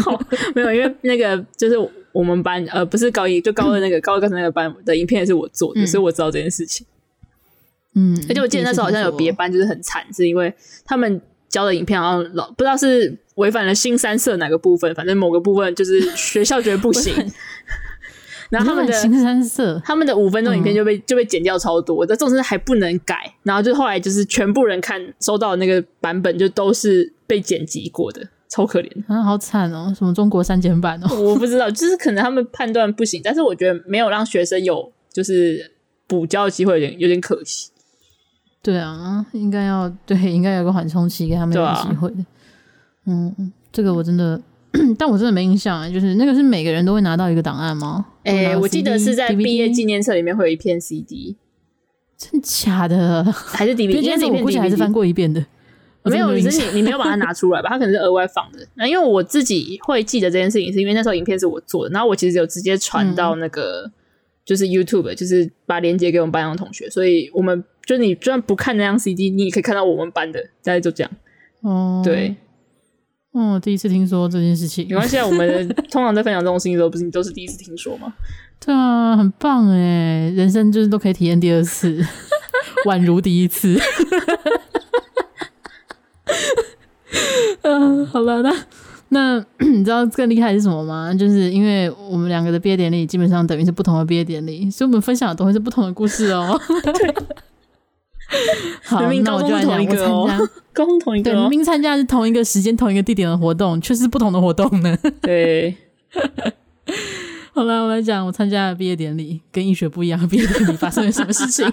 好，没有，因为那个就是我们班，呃，不是高一，就高二那个、嗯、高二高三那个班的影片也是我做的，嗯、所以我知道这件事情。嗯，而且我记得那时候好像有别班就是很惨，是因为他们交的影片好像老不知道是违反了新三色哪个部分，反正某个部分就是学校觉得不行。然后他们的新三色，他们的五分钟影片就被、嗯、就被剪掉超多，这种事还不能改。然后就后来就是全部人看收到的那个版本，就都是被剪辑过的，超可怜。啊，好惨哦！什么中国删减版哦？我不知道，就是可能他们判断不行，但是我觉得没有让学生有就是补交的机会，有点有点可惜。对啊，应该要对，应该有个缓冲期给他们有机会的。啊、嗯，这个我真的。但我真的没印象啊，就是那个是每个人都会拿到一个档案吗？哎、欸，我记得是在毕业纪念册里面会有一片 CD，真假的？还是 DVD？因为我估计还是翻过一遍的。没有，只是你你没有把它拿出来吧？它 可能是额外放的。那因为我自己会记得这件事情，是因为那时候影片是我做的，然后我其实有直接传到那个、嗯、就是 YouTube，就是把链接给我们班上的同学，所以我们就你就算不看那张 CD，你也可以看到我们班的，大概就这样。哦，对。哦，第一次听说这件事情。没关系啊，我们 通常在分享这种事情的时候，不是你都是第一次听说吗？对啊，很棒哎，人生就是都可以体验第二次，宛如第一次。嗯，好了，那那 你知道更厉害是什么吗？就是因为我们两个的毕业典礼基本上等于是不同的毕业典礼，所以我们分享的都会是不同的故事哦。对。好，明明那我就来讲，我参加，同一个，对，明明参加是同一个时间、同一个地点的活动，却是不同的活动呢。对，好了，我来讲，我参加的毕业典礼跟医学不一样，毕业典礼发生了什么事情？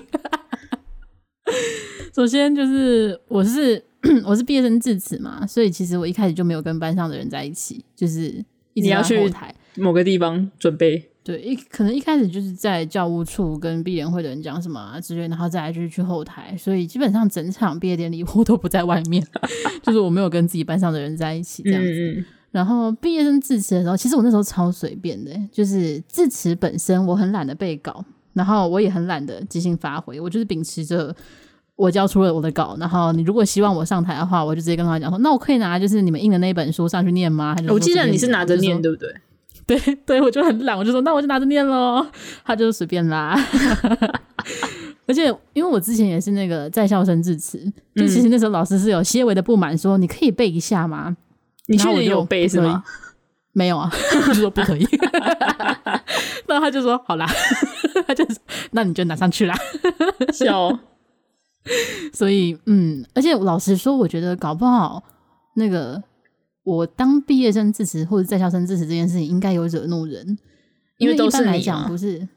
首先就是我是 我是毕业生致辞嘛，所以其实我一开始就没有跟班上的人在一起，就是一直在后台某个地方准备。对，一可能一开始就是在教务处跟毕业会的人讲什么啊之类，然后再来就是去后台，所以基本上整场毕业典礼我都不在外面，就是我没有跟自己班上的人在一起这样子。嗯嗯，然后毕业生致辞的时候，其实我那时候超随便的，就是致辞本身我很懒得背稿，然后我也很懒得即兴发挥，我就是秉持着我交出了我的稿，然后你如果希望我上台的话，我就直接跟他讲说，那我可以拿就是你们印的那本书上去念吗？还是我记得你是拿着念，对不对？对 对，我就很懒，我就说那我就拿着念喽，他就随便拉。而且因为我之前也是那个在校生致辞，就其实那时候老师是有些微的不满，说你可以背一下吗？你确定有背是吗？没有啊，就说不可以。那他就说好啦，他就说那你就拿上去啦。笑。所以嗯，而且老实说，我觉得搞不好那个我当毕业生致辞或者在校生致辞这件事情，应该有惹怒人，因为一般来讲不是。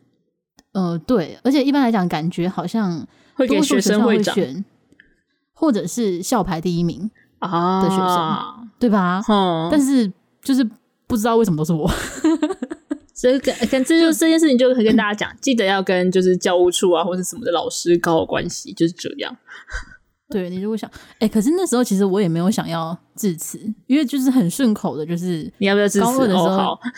呃，对，而且一般来讲，感觉好像会给学生会选，或者是校排第一名啊的学生，啊、对吧？嗯，但是就是不知道为什么都是我，所以跟跟这就这件事情就可以跟大家讲，记得要跟就是教务处啊或者什么的老师搞好关系，就是这样。对，你如果想，哎、欸，可是那时候其实我也没有想要致辞，因为就是很顺口的，就是你要不要致辞的时候。哦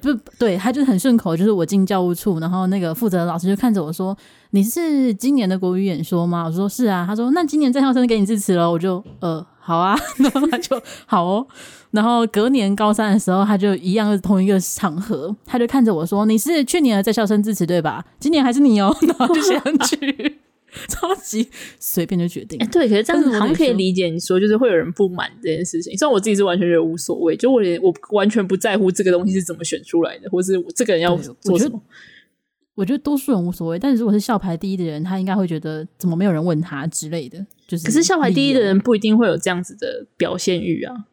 不对，他就是很顺口，就是我进教务处，然后那个负责的老师就看着我说：“你是今年的国语演说吗？”我说：“是啊。”他说：“那今年在校生给你致辞了。”我就呃好啊，然后他就好哦。然后隔年高三的时候，他就一样是同一个场合，他就看着我说：“你是去年的在校生致辞对吧？今年还是你哦。”然后就写上去。超级随便就决定，哎、欸，对，可是这样子好像可以理解你说，就是会有人不满这件事情。虽然我自己是完全觉得无所谓，就我连我完全不在乎这个东西是怎么选出来的，或是这个人要做什么。我觉得多数人无所谓，但是如果是校排第一的人，他应该会觉得怎么没有人问他之类的。就是，可是校排第一的人不一定会有这样子的表现欲啊。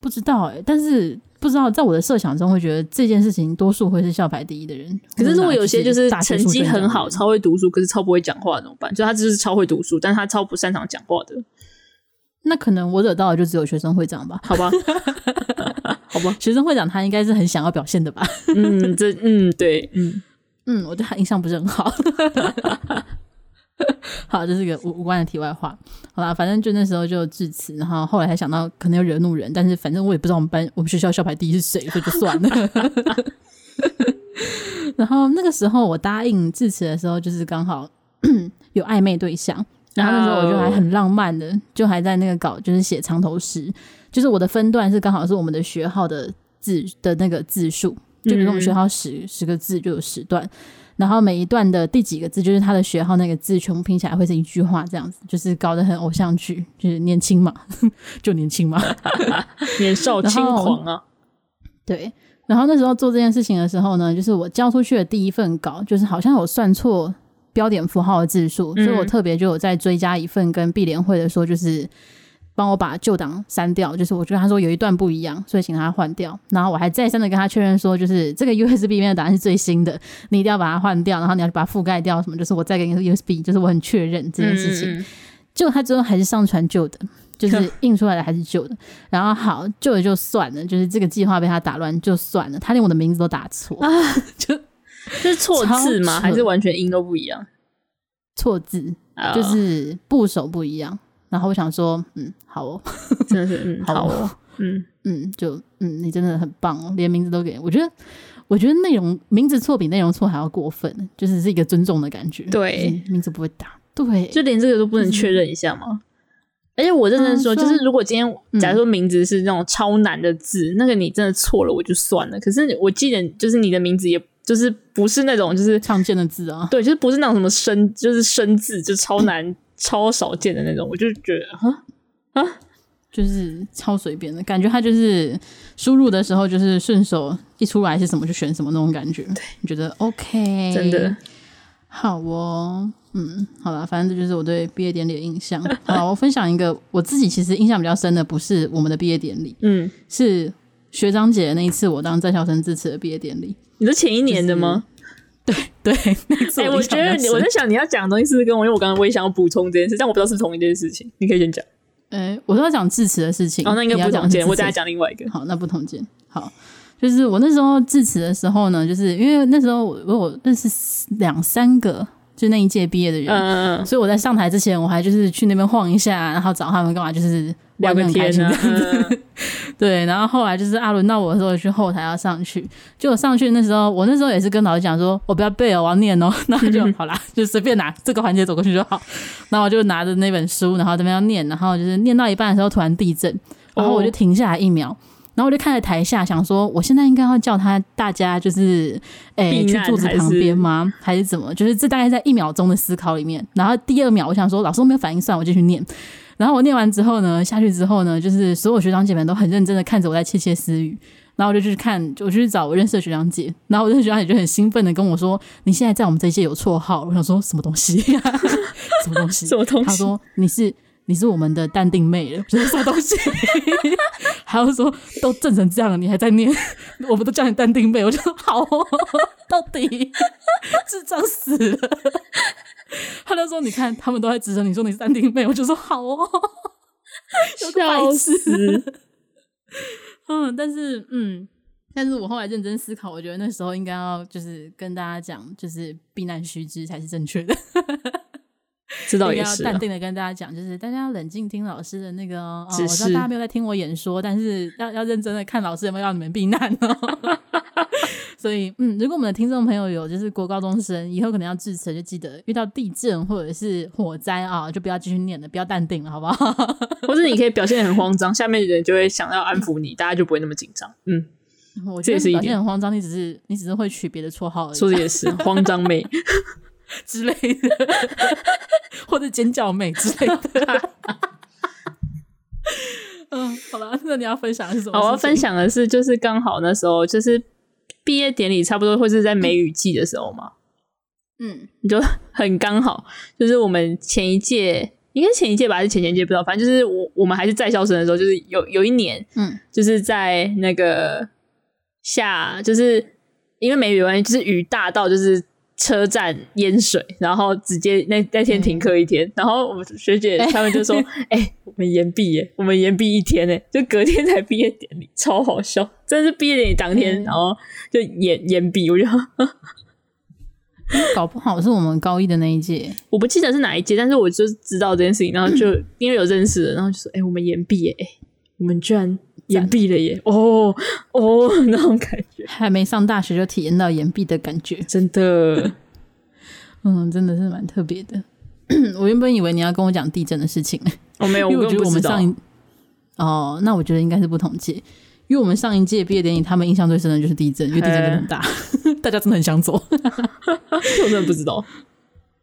不知道哎、欸，但是。不知道，在我的设想中，会觉得这件事情多数会是校排第一的人。可是如果有些就是成绩很好，超会读书，可是超不会讲话怎么办？就他就是超会读书，但是他超不擅长讲话的。那可能我惹到的就只有学生会长吧？好吧，好吧，学生会长他应该是很想要表现的吧？嗯，这嗯对，嗯嗯，我对他印象不是很好。好，这是个无无关的题外话。好啦，反正就那时候就致辞，然后后来才想到可能要惹怒人，但是反正我也不知道我们班我们学校校牌第一是谁，所以就算了。然后那个时候我答应致辞的时候，就是刚好有暧昧对象，然后那时候我就还很浪漫的，就还在那个搞，就是写藏头诗，就是我的分段是刚好是我们的学号的字的那个字数，就比如说我们学号十十个字就有十段。然后每一段的第几个字，就是他的学号那个字，全部拼起来会是一句话，这样子，就是搞得很偶像剧，就是年轻嘛，就年轻嘛，年少轻狂啊。对，然后那时候做这件事情的时候呢，就是我交出去的第一份稿，就是好像有算错标点符号的字数，嗯、所以我特别就有再追加一份跟毕联会的说，就是。帮我把旧档删掉，就是我觉得他说有一段不一样，所以请他换掉。然后我还再三的跟他确认说，就是这个 USB 里面的档案是最新的，你一定要把它换掉，然后你要把它覆盖掉什么，就是我再给你个 USB，就是我很确认这件事情。嗯嗯，结果他最后还是上传旧的，就是 印出来的还是旧的。然后好，旧的就算了，就是这个计划被他打乱就算了。他连我的名字都打错，啊、就 就是错字吗？还是完全音都不一样？错字，就是部首不一样。然后我想说，嗯，好哦，真的是，嗯，好哦，嗯嗯，就嗯，你真的很棒哦，连名字都给我觉得，我觉得内容名字错比内容错还要过分，就是是一个尊重的感觉。对，名字不会打，对，就连这个都不能确认一下吗？而且我认真说，就是如果今天假如说名字是那种超难的字，嗯、那个你真的错了，我就算了。可是我记得，就是你的名字，也就是不是那种就是常见的字啊，对，就是不是那种什么生，就是生字，就超难。超少见的那种，我就觉得啊啊，就是超随便的感觉。他就是输入的时候，就是顺手一出来是什么就选什么那种感觉。对，你觉得 OK？真的好哦，嗯，好了，反正这就是我对毕业典礼的印象。好，我分享一个我自己其实印象比较深的，不是我们的毕业典礼，嗯，是学长姐那一次我当在校生致辞的毕业典礼。你是前一年的吗？就是对对，哎、欸，我觉得你，我在想你要讲的东西是不是跟我，因为我刚刚我也想要补充这件事，但我不知道是同一件事情，你可以先讲。哎、欸，我是要讲致辞的事情，哦，那应该不同件，我再来讲另外一个。好，那不同件。好，就是我那时候致辞的时候呢，就是因为那时候我我认识两三个。就那一届毕业的人，嗯嗯，所以我在上台之前，我还就是去那边晃一下，然后找他们干嘛，就是聊得很开心这样子。嗯、对，然后后来就是阿轮到我的时候，去后台要上去，就我上去那时候，我那时候也是跟老师讲说，我不要背哦，我要念哦，那就 好啦，就随便拿这个环节走过去就好。然后我就拿着那本书，然后这边要念，然后就是念到一半的时候突然地震，然后我就停下来一秒。哦然后我就看着台下，想说，我现在应该要叫他大家就是，诶，去柱子旁边吗？还是怎么？就是这大概在一秒钟的思考里面。然后第二秒，我想说，老师都没有反应，算我继续念。然后我念完之后呢，下去之后呢，就是所有学长姐们都很认真的看着我在窃窃私语。然后我就去看，我就去找我认识的学长姐。然后我认识学长姐就很兴奋的跟我说：“你现在在我们这一届有绰号。”我想说什么东西？什么东西？什么东西？他说：“你是你是我们的淡定妹了。”我说什么东西？还有说都震成这样了，你还在念？我们都叫你淡定妹。我就说好哦，到底智障死了。他就说：“你看，他们都在指着你说你是淡定妹。”我就说好哦，笑死。嗯，但是嗯，但是我后来认真思考，我觉得那时候应该要就是跟大家讲，就是避难须知才是正确的。知道也是，要淡定的跟大家讲，就是大家要冷静听老师的那个哦。是我知道大家没有在听我演说，但是要要认真的看老师有没有让你们避难哦。所以，嗯，如果我们的听众朋友有就是国高中生，以后可能要致辞，就记得遇到地震或者是火灾啊，就不要继续念了，不要淡定了，好不好？或者你可以表现得很慌张，下面的人就会想要安抚你，大家就不会那么紧张。嗯，我觉得表现很慌张，你只是你只是会取别的绰号而已。说的也是，慌张妹 之类的，或者尖叫妹之类的。嗯，好了，那你要分享的是什么？我要分享的是，就是刚好那时候就是。毕业典礼差不多会是在梅雨季的时候嘛，嗯，你就很刚好，就是我们前一届，应该前一届吧，还是前前届不知道，反正就是我我们还是在校生的时候，就是有有一年，嗯，就是在那个下，就是因为梅雨关系，就是雨大到就是。车站淹水，然后直接那那天停课一天，嗯、然后我们学姐他们就说：“ 哎、欸，我们延毕耶，我们延毕一天呢，就隔天才毕业典礼，超好笑，真的是毕业典礼当天，嗯、然后就延延毕。”我就搞不好是我们高一的那一届，我不记得是哪一届，但是我就知道这件事情，然后就 因为有认识的，然后就说：“哎、欸，我们延毕耶，哎，我们居然延毕了耶！”哦哦，那种感觉。还没上大学就体验到岩壁的感觉，真的，嗯，真的是蛮特别的。我原本以为你要跟我讲地震的事情，我、哦、没有，因为我觉得我们上一哦，那我觉得应该是不同届，因为我们上一届毕业典礼，他们印象最深的就是地震，因为地震真的很大，大家真的很想走。我真的不知道。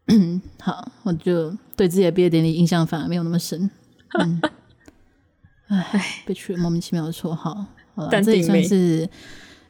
嗯，好，我就对自己的毕业典礼印象反而没有那么深。嗯，唉，被取了莫名其妙的绰号。好了，这也算是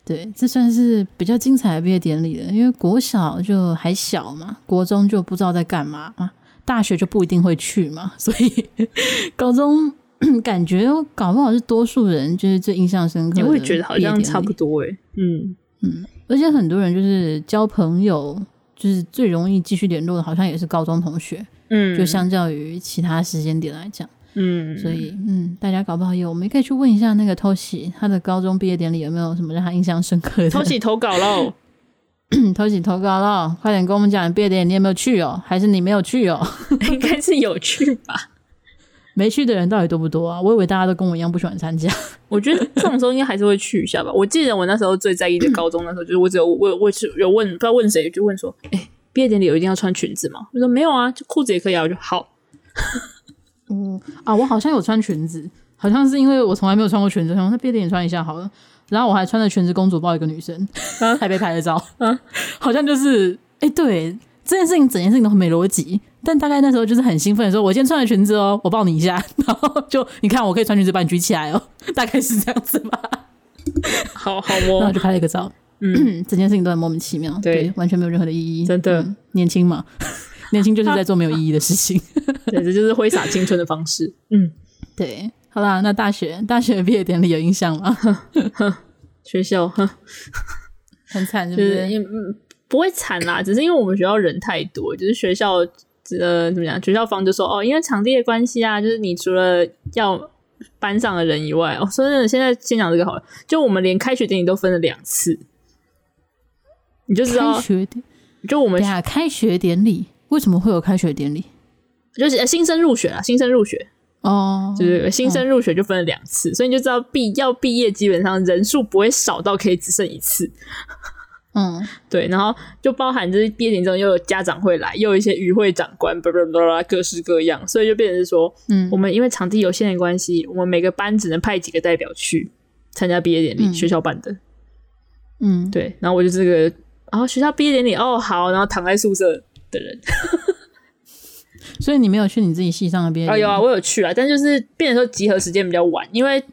对，这算是比较精彩的毕业典礼了。因为国小就还小嘛，国中就不知道在干嘛嘛，大学就不一定会去嘛，所以高中 感觉搞不好是多数人就是最印象深刻的。你会觉得好像差不多哎，嗯嗯，而且很多人就是交朋友，就是最容易继续联络的，好像也是高中同学，嗯，就相较于其他时间点来讲。嗯，所以嗯，大家搞不好有，我们可以去问一下那个 Toshi，他的高中毕业典礼有没有什么让他印象深刻的？Toshi 投稿喽，Toshi 投稿喽，快点跟我们讲，你毕业典礼你有没有去哦？还是你没有去哦？应该是有去吧？没去的人到底多不多啊？我以为大家都跟我一样不喜欢参加。我觉得这种时候应该还是会去一下吧。我记得我那时候最在意的高中那时候，就是我只有我我是有问，不知道问谁，就问说，哎、欸，毕业典礼有一定要穿裙子吗？我说没有啊，就裤子也可以啊。我就好。嗯啊，我好像有穿裙子，好像是因为我从来没有穿过裙子，然后那毕业典礼穿一下好了。然后我还穿着裙子公主抱一个女生，还被拍了照，啊、好像就是哎、欸，对这件事情，整件事情都很没逻辑。但大概那时候就是很兴奋的时候，我今天穿了裙子哦，我抱你一下，然后就你看我可以穿裙子把你举起来哦，大概是这样子吧。好好哦，然后就拍了一个照，嗯，整件事情都很莫名其妙，对，对，完全没有任何的意义，真的，嗯、年轻嘛。年轻就是在做没有 意义的事情，对，这就是挥洒青春的方式。嗯，对，好啦，那大学大学毕业典礼有印象吗？学校很惨，就是嗯不会惨啦，只是因为我们学校人太多，就是学校呃怎么讲？学校方就说哦，因为场地的关系啊，就是你除了要班上的人以外，哦，所以呢，现在先讲这个好了，就我们连开学典礼都分了两次，你就知道开学典就我们俩开学典礼。为什么会有开学典礼？就是新生入学啊，新生入学哦，oh, 就是新生入学就分了两次，嗯、所以你就知道毕要毕业基本上人数不会少到可以只剩一次。嗯，对，然后就包含就是毕业典礼中又有家长会来，又有一些与会长官，巴拉巴拉各式各样，所以就变成是说，嗯，我们因为场地有限的关系，我们每个班只能派几个代表去参加毕业典礼，嗯、学校办的。嗯，对，然后我就这个，然后学校毕业典礼哦好，然后躺在宿舍。的人，所以你没有去你自己系上的毕业？啊，有啊，我有去啊，但就是变成说集合时间比较晚，因为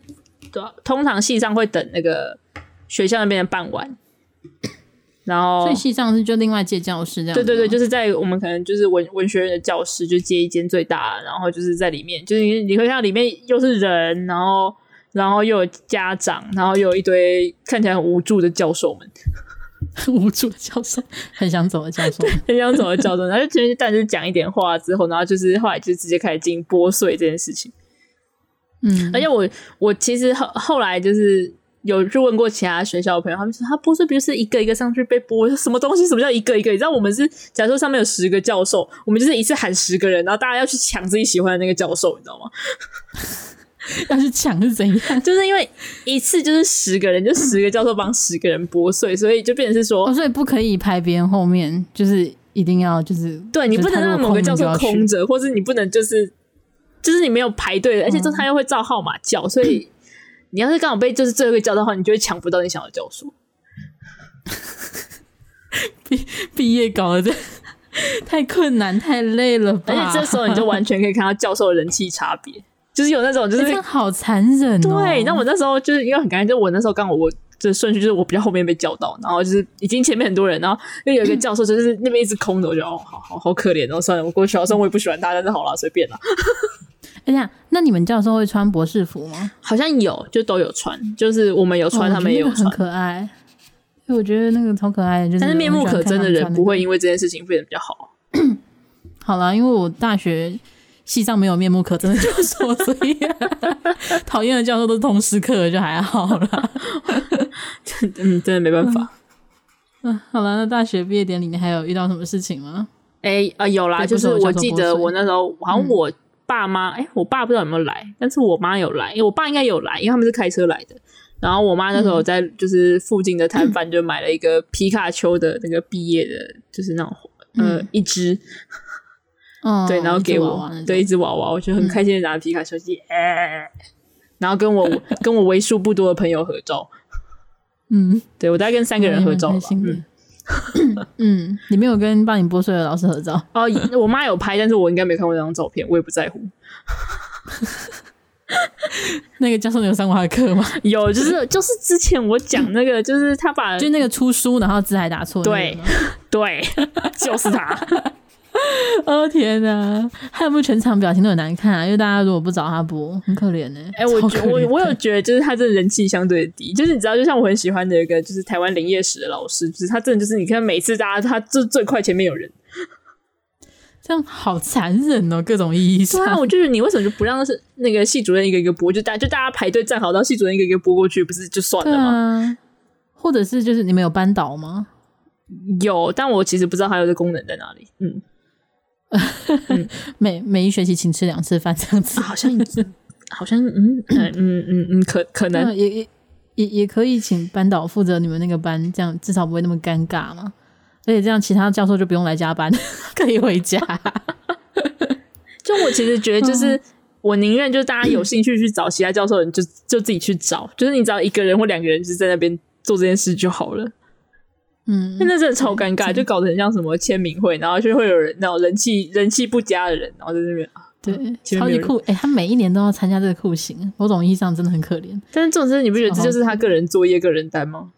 通常系上会等那个学校那边的办完，然后所以系上是就另外借教室这样。对对对，就是在我们可能就是文文学院的教室就借一间最大，然后就是在里面，就是你你会看到里面又是人，然后然后又有家长，然后又有一堆看起来很无助的教授们。无助的教授，很想走的教授，很想走的教授，然后就前面但是讲一点话之后，然后就是后来就直接开始进行拨穗这件事情。嗯，而且我我其实后后来就是有去问过其他学校的朋友，他们说他剥碎不就是一个一个上去被拨，什么东西？什么叫一个一个？你知道我们是假如说上面有十个教授，我们就是一次喊十个人，然后大家要去抢自己喜欢的那个教授，你知道吗？要去抢是怎样？就是因为一次就是十个人，就十个教授帮十个人拨穗，所以就变成是说，哦，所以不可以排别人后面，就是一定要就是对你不能让某个教授空着，或者你不能就是就是你没有排队的，而且就他又会照号码叫，嗯，所以 你要是刚好被就是最后一个叫的话，你就会抢不到你想要的教授。毕毕业搞得 太困难太累了吧？而且这时候你就完全可以看到教授的人气差别。就是有那种，就是、欸、好残忍、哦。对，那我那时候就是因为很尴尬，就我那时候刚好我这顺序就是我比较后面被叫到，然后就是已经前面很多人，然后又有一个教授就是那边一直空的，我觉得哦，好好好可怜，然后算了，我过去，虽然我也不喜欢他，但是好了，随便啦。哎呀，那你们教授会穿博士服吗？好像有，就都有穿，就是我们有穿，哦、他们也有穿，很可爱。我觉得那个超可爱的，就是、但是面目可憎的人不会因为这件事情变得比较好。好啦，因为我大学。系上没有面目可憎的教授，所以讨厌的教授都是通识课，就还好啦。嗯，真的没办法。嗯，嗯好了，那大学毕业典礼你还有遇到什么事情吗？哎、欸、啊，有啦，就是我记得我那时候好像我爸妈，哎、嗯欸，我爸不知道有没有来，但是我妈有来，因为我爸应该有来，因为他们是开车来的。然后我妈那时候在就是附近的摊贩就买了一个皮卡丘的那个毕业的，就是那种呃一只。哦、对，然后给我对一只娃娃，我就很开心的拿着皮卡手机，嗯、然后跟我 跟我为数不多的朋友合照。嗯，对，我大概跟三个人合照吧。嗯，嗯，你没有跟帮你拨穗的老师合照？哦，我妈有拍，但是我应该没看过那张照片，我也不在乎。那个教授你有上过他的课吗？有，就是就是之前我讲那个，就是他把就那个出书，然后字还打错，对对，就是他。哦天哪！汉目全场表情都很难看啊，因为大家如果不找他播，很可怜呢。哎、欸，我觉我我有觉得，就是他这人气相对低，就是你知道，就像我很喜欢的一个，就是台湾林业史的老师，就是他真的就是你看每次大家他就最快前面有人，这样好残忍哦，各种意义上。对啊，我就是你为什么就不让是那个系主任一个一个播，就大就大家排队站好，到系主任一个一个播过去，不是就算了吗？啊、或者是就是你们有班导吗？有，但我其实不知道它有这功能在哪里。嗯。嗯、每每一学期请吃两次饭这样子，好像好像嗯嗯嗯嗯可可能也也也也可以请班导负责你们那个班，这样至少不会那么尴尬嘛。而且这样其他教授就不用来加班，可以回家。就我其实觉得，就是我宁愿就大家有兴趣去找其他教授，你就就自己去找，就是你只要一个人或两个人就在那边做这件事就好了。嗯，那真的超尴尬，就搞得很像什么签名会，然后就会有人那种人气人气不佳的人，然后在那边啊，对，超级酷，哎、欸，他每一年都要参加这个酷刑，某种意义上真的很可怜。但是这种事你不觉得这就是他个人作业、个人担吗？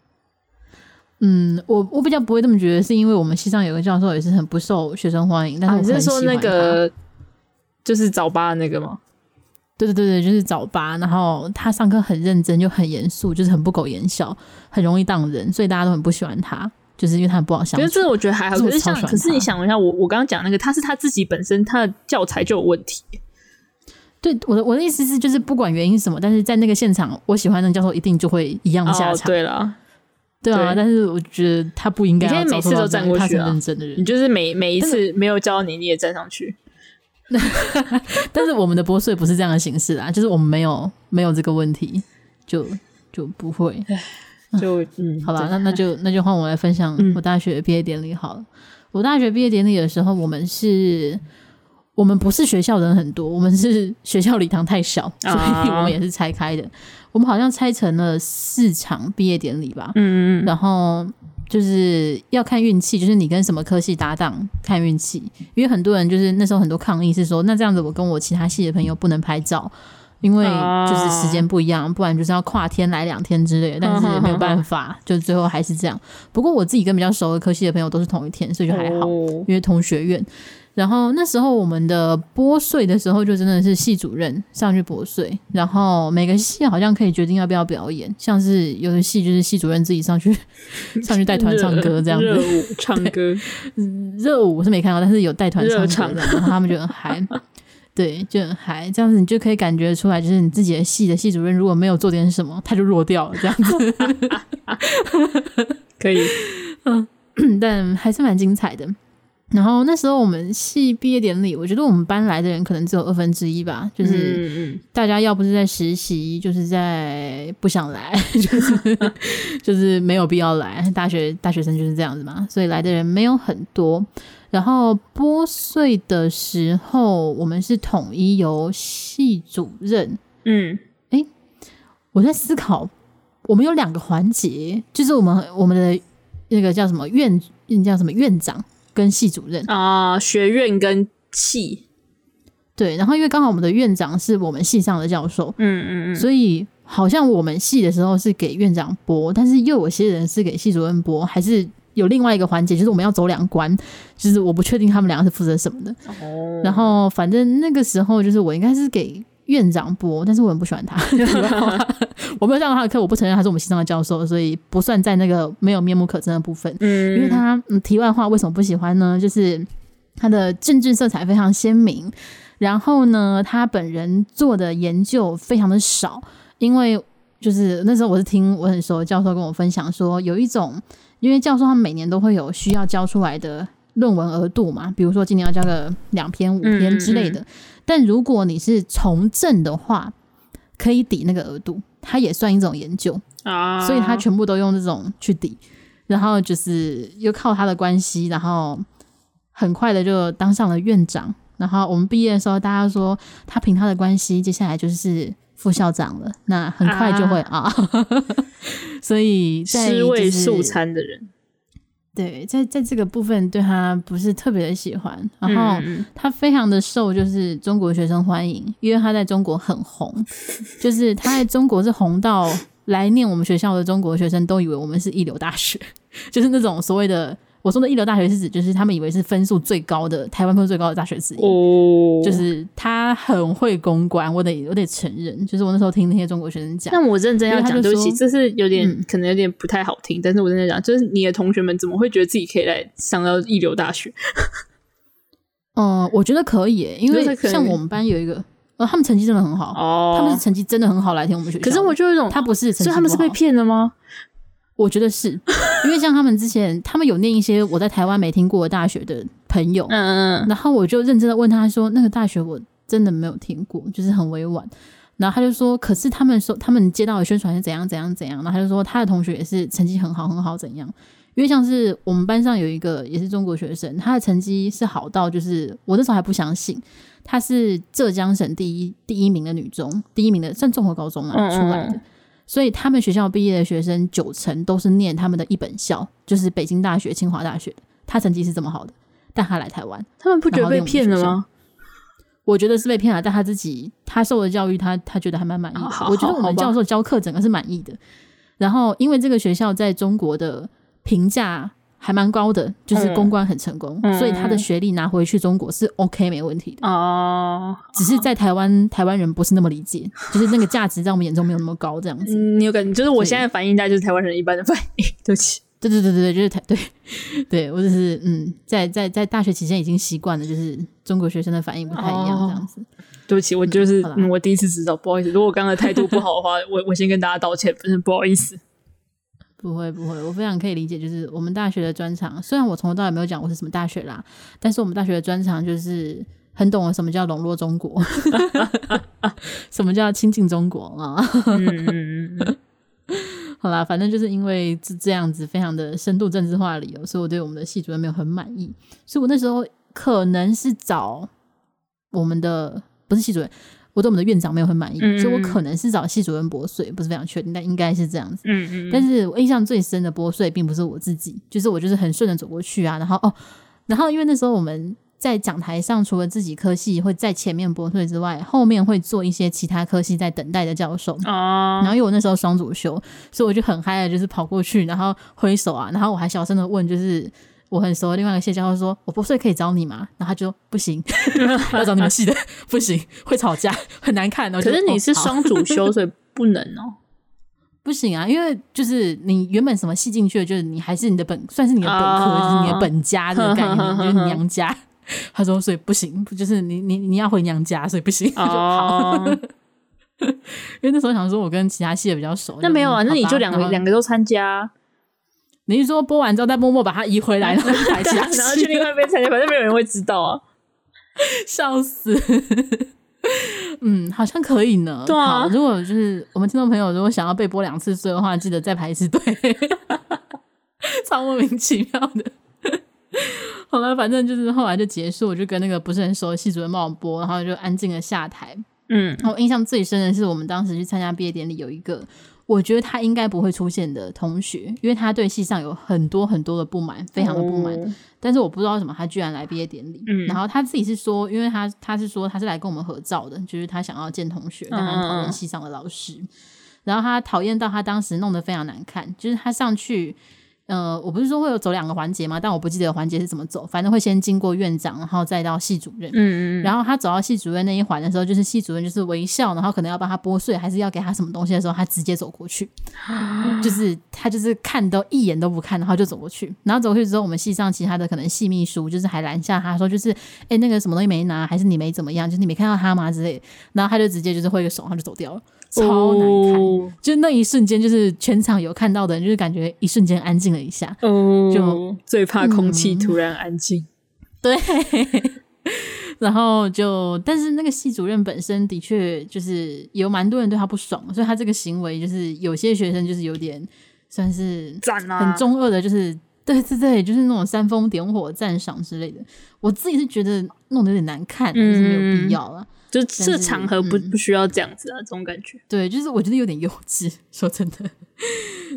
嗯，我我比较不会这么觉得，是因为我们系上有个教授也是很不受学生欢迎，但是你是说那个就是早八的那个吗？对对对对，就是早八，然后他上课很认真，就很严肃，就是很不苟言笑，很容易当人，所以大家都很不喜欢他。就是因为他很不好相处，可是这个我觉得还好。可是像，可是你想一下，我我刚刚讲那个，他是他自己本身他的教材就有问题。对，我的我的意思是，就是不管原因是什么，但是在那个现场，我喜欢的教授一定就会一样的下场。哦、对了，对啊，对，但是我觉得他不应该。你可以每次都站过去啊，认真的人，你就是每每一次没有教你，你也站上去。但是我们的拨穗不是这样的形式啊，就是我们没有没有这个问题，就就不会。就嗯，好吧，那那就那就换我来分享我大学毕业典礼好了。嗯、我大学毕业典礼的时候，我们是，我们不是学校人很多，我们是学校礼堂太小，所以我们也是拆开的。啊、我们好像拆成了四场毕业典礼吧。嗯嗯，然后就是要看运气，就是你跟什么科系搭档看运气，因为很多人就是那时候很多抗议是说，那这样子我跟我其他系的朋友不能拍照，因为就是时间不一样，不然就是要跨天来两天之类的，但是也没有办法，就最后还是这样。不过我自己跟比较熟的科系的朋友都是同一天，所以就还好，因为同学院。然后那时候我们的拨穗的时候，就真的是系主任上去拨穗，然后每个系好像可以决定要不要表演，像是有的系就是系主任自己上去 上去带团唱歌这样子，热舞唱歌，热舞我是没看到，但是有带团唱歌的，然后他们就很嗨，对，就很嗨，这样子你就可以感觉出来，就是你自己的系的系主任如果没有做点什么，他就弱掉了这样子，可以，嗯，但还是蛮精彩的。然后那时候我们系毕业典礼，我觉得我们班来的人可能只有二分之一吧，就是大家要不是在实习，就是在不想来，就是就是没有必要来。大学大学生就是这样子嘛，所以来的人没有很多。然后拨穗的时候，我们是统一由系主任。嗯，哎，我在思考，我们有两个环节，就是我们我们的那个叫什么院，那叫什么院长。跟系主任啊，学院跟系，对，然后因为刚好我们的院长是我们系上的教授，嗯嗯嗯，所以好像我们系的时候是给院长拨，但是又有些人是给系主任拨，还是有另外一个环节，就是我们要走两关，就是我不确定他们两个是负责什么的。哦，然后反正那个时候就是我应该是给院长播，但是我很不喜欢他，我没有上过他的课，我不承认他是我们系上的教授，所以不算在那个没有面目可憎的部分。嗯，因为他嗯，题外话，为什么不喜欢呢？就是他的政治色彩非常鲜明，然后呢，他本人做的研究非常的少。因为就是那时候我是听我很熟的教授跟我分享说，有一种，因为教授他每年都会有需要交出来的论文额度嘛，比如说今年要交个两篇、五篇之类的。嗯嗯但如果你是从政的话，可以抵那个额度，它也算一种研究啊，所以他全部都用这种去抵，然后就是又靠他的关系，然后很快的就当上了院长。然后我们毕业的时候，大家说他凭他的关系，接下来就是副校长了。那很快就会啊，啊 所以在、就是、尸位素餐的人。对，在在这个部分对他不是特别的喜欢，然后他非常的受就是中国学生欢迎，因为他在中国很红，就是他在中国是红到来念我们学校的中国学生都以为我们是一流大学，就是那种所谓的。我说的一流大学是指，就是他们以为是分数最高的台湾分数最高的大学之一。哦，就是他很会公关，我得我得承认。就是我那时候听那些中国学生讲，那我认真要讲，对不起，这是有点、嗯、可能有点不太好听，但是我认真讲，就是你的同学们怎么会觉得自己可以来上到一流大学？嗯，我觉得可以，因为像我们班有一个，呃，他们成绩真的很好哦，他们是成绩真的很好来听我们学校。可是我就有一种，他不是，所以他们是被骗了吗？我觉得是，因为像他们之前，他们有念一些我在台湾没听过的大学的朋友，嗯嗯，然后我就认真的问他说，那个大学我真的没有听过，就是很委婉。然后他就说，可是他们说他们接到的宣传是怎样怎样怎样，然后他就说他的同学也是成绩很好很好怎样，因为像是我们班上有一个也是中国学生，他的成绩是好到就是我那时候还不相信，他是浙江省第一第一名的女中，第一名的算综合高中啊出来的。所以他们学校毕业的学生九成都是念他们的一本校，就是北京大学、清华大学。他成绩是这么好的，但他来台湾，他们不觉得被骗了吗？我觉得是被骗了，但他自己他受的教育他，他他觉得还蛮满意的。我觉得我们教授教课整个是满意的。然后因为这个学校在中国的评价。还蛮高的，就是公关很成功，嗯、所以他的学历拿回去中国是 OK 没问题的。哦，只是在台湾，台湾人不是那么理解，就是那个价值在我们眼中没有那么高，这样子。嗯，你有感觉？就是我现在反应，大概就是台湾人一般的反应。对不起，对对对对对，就是台 对对，我就是嗯，在在在大学期间已经习惯了，就是中国学生的反应不太一样，这样子。哦、对不起，我就是嗯，我第一次知道，不好意思。如果我刚刚态度不好的话，我我先跟大家道歉，真的不好意思。不会不会，我非常可以理解，就是我们大学的专长。虽然我从头到尾没有讲我是什么大学啦，但是我们大学的专长就是很懂得什么叫笼络中国，什么叫亲近中国啊。好啦，反正就是因为这这样子非常的深度政治化的理由，所以我对我们的系主任没有很满意。所以我那时候可能是找我们的不是系主任，我对我们的院长没有很满意，嗯、所以我可能是找系主任拨穗，不是非常确定，但应该是这样子。嗯嗯。但是我印象最深的拨穗并不是我自己，就是我就是很顺的走过去啊，然后哦，然后因为那时候我们在讲台上，除了自己科系会在前面拨穗之外，后面会做一些其他科系在等待的教授哦。然后因为我那时候双主修，所以我就很嗨的，就是跑过去，然后挥手啊，然后我还小声的问，就是。我很熟的另外一个谢教授说：“我不睡可以找你吗？”然后他就不行，要找你们系的不行，会吵架，很难看。可是你是双主修，哦、所以不能哦。不行啊，因为就是你原本什么系进去的，就是你还是你的本，算是你的本科，哦、就是你的本家这个概念，呵呵呵就是娘家。他说：“所以不行，就是你你你要回娘家，所以不行。哦”就好。因为那时候想说，我跟其他系的比较熟。那没有啊，那你就两个两个都参加。你是说播完之后再默默把它移回来，然后台下，然后去另外一边参加，反正没有人会知道啊，笑死。嗯，好像可以呢。对啊，如果就是我们听众朋友如果想要被播两次穗的话，记得再排一次队。超莫名其妙的。好了，反正就是后来就结束，我就跟那个不是很熟的系主任帮我播，然后就安静的下台。嗯，然后印象最深的是我们当时去参加毕业典礼，有一个。我觉得他应该不会出现的同学，因为他对系上有很多很多的不满，非常的不满。哦、但是我不知道为什么他居然来毕业典礼。嗯、然后他自己是说，因为他他是说他是来跟我们合照的，就是他想要见同学，但他讨厌系上的老师。嗯、然后他讨厌到他当时弄得非常难看，就是他上去。呃，我不是说会有走两个环节吗？但我不记得环节是怎么走，反正会先经过院长，然后再到系主任。嗯嗯。然后他走到系主任那一环的时候，就是系主任就是微笑，然后可能要帮他拨穗，还是要给他什么东西的时候，他直接走过去，就是他就是看都一眼都不看，然后就走过去。然后走过去之后，我们系上其他的可能系秘书就是还拦下他说，就是哎那个什么东西没拿，还是你没怎么样，就是你没看到他吗之类的。然后他就直接就是挥个手，然后就走掉了。超难看，哦、就那一瞬间，就是全场有看到的人，就是感觉一瞬间安静了一下。哦，就最怕空气突然安静。嗯、对，然后就，但是那个系主任本身的确就是有蛮多人对他不爽，所以他这个行为就是有些学生就是有点算是很中二的，就是、啊、对对对，就是那种煽风点火、赞赏之类的。我自己是觉得弄得有点难看，就是没有必要了。嗯就这场合不不需要这样子啊，这种感觉。对，就是我觉得有点幼稚，说真的。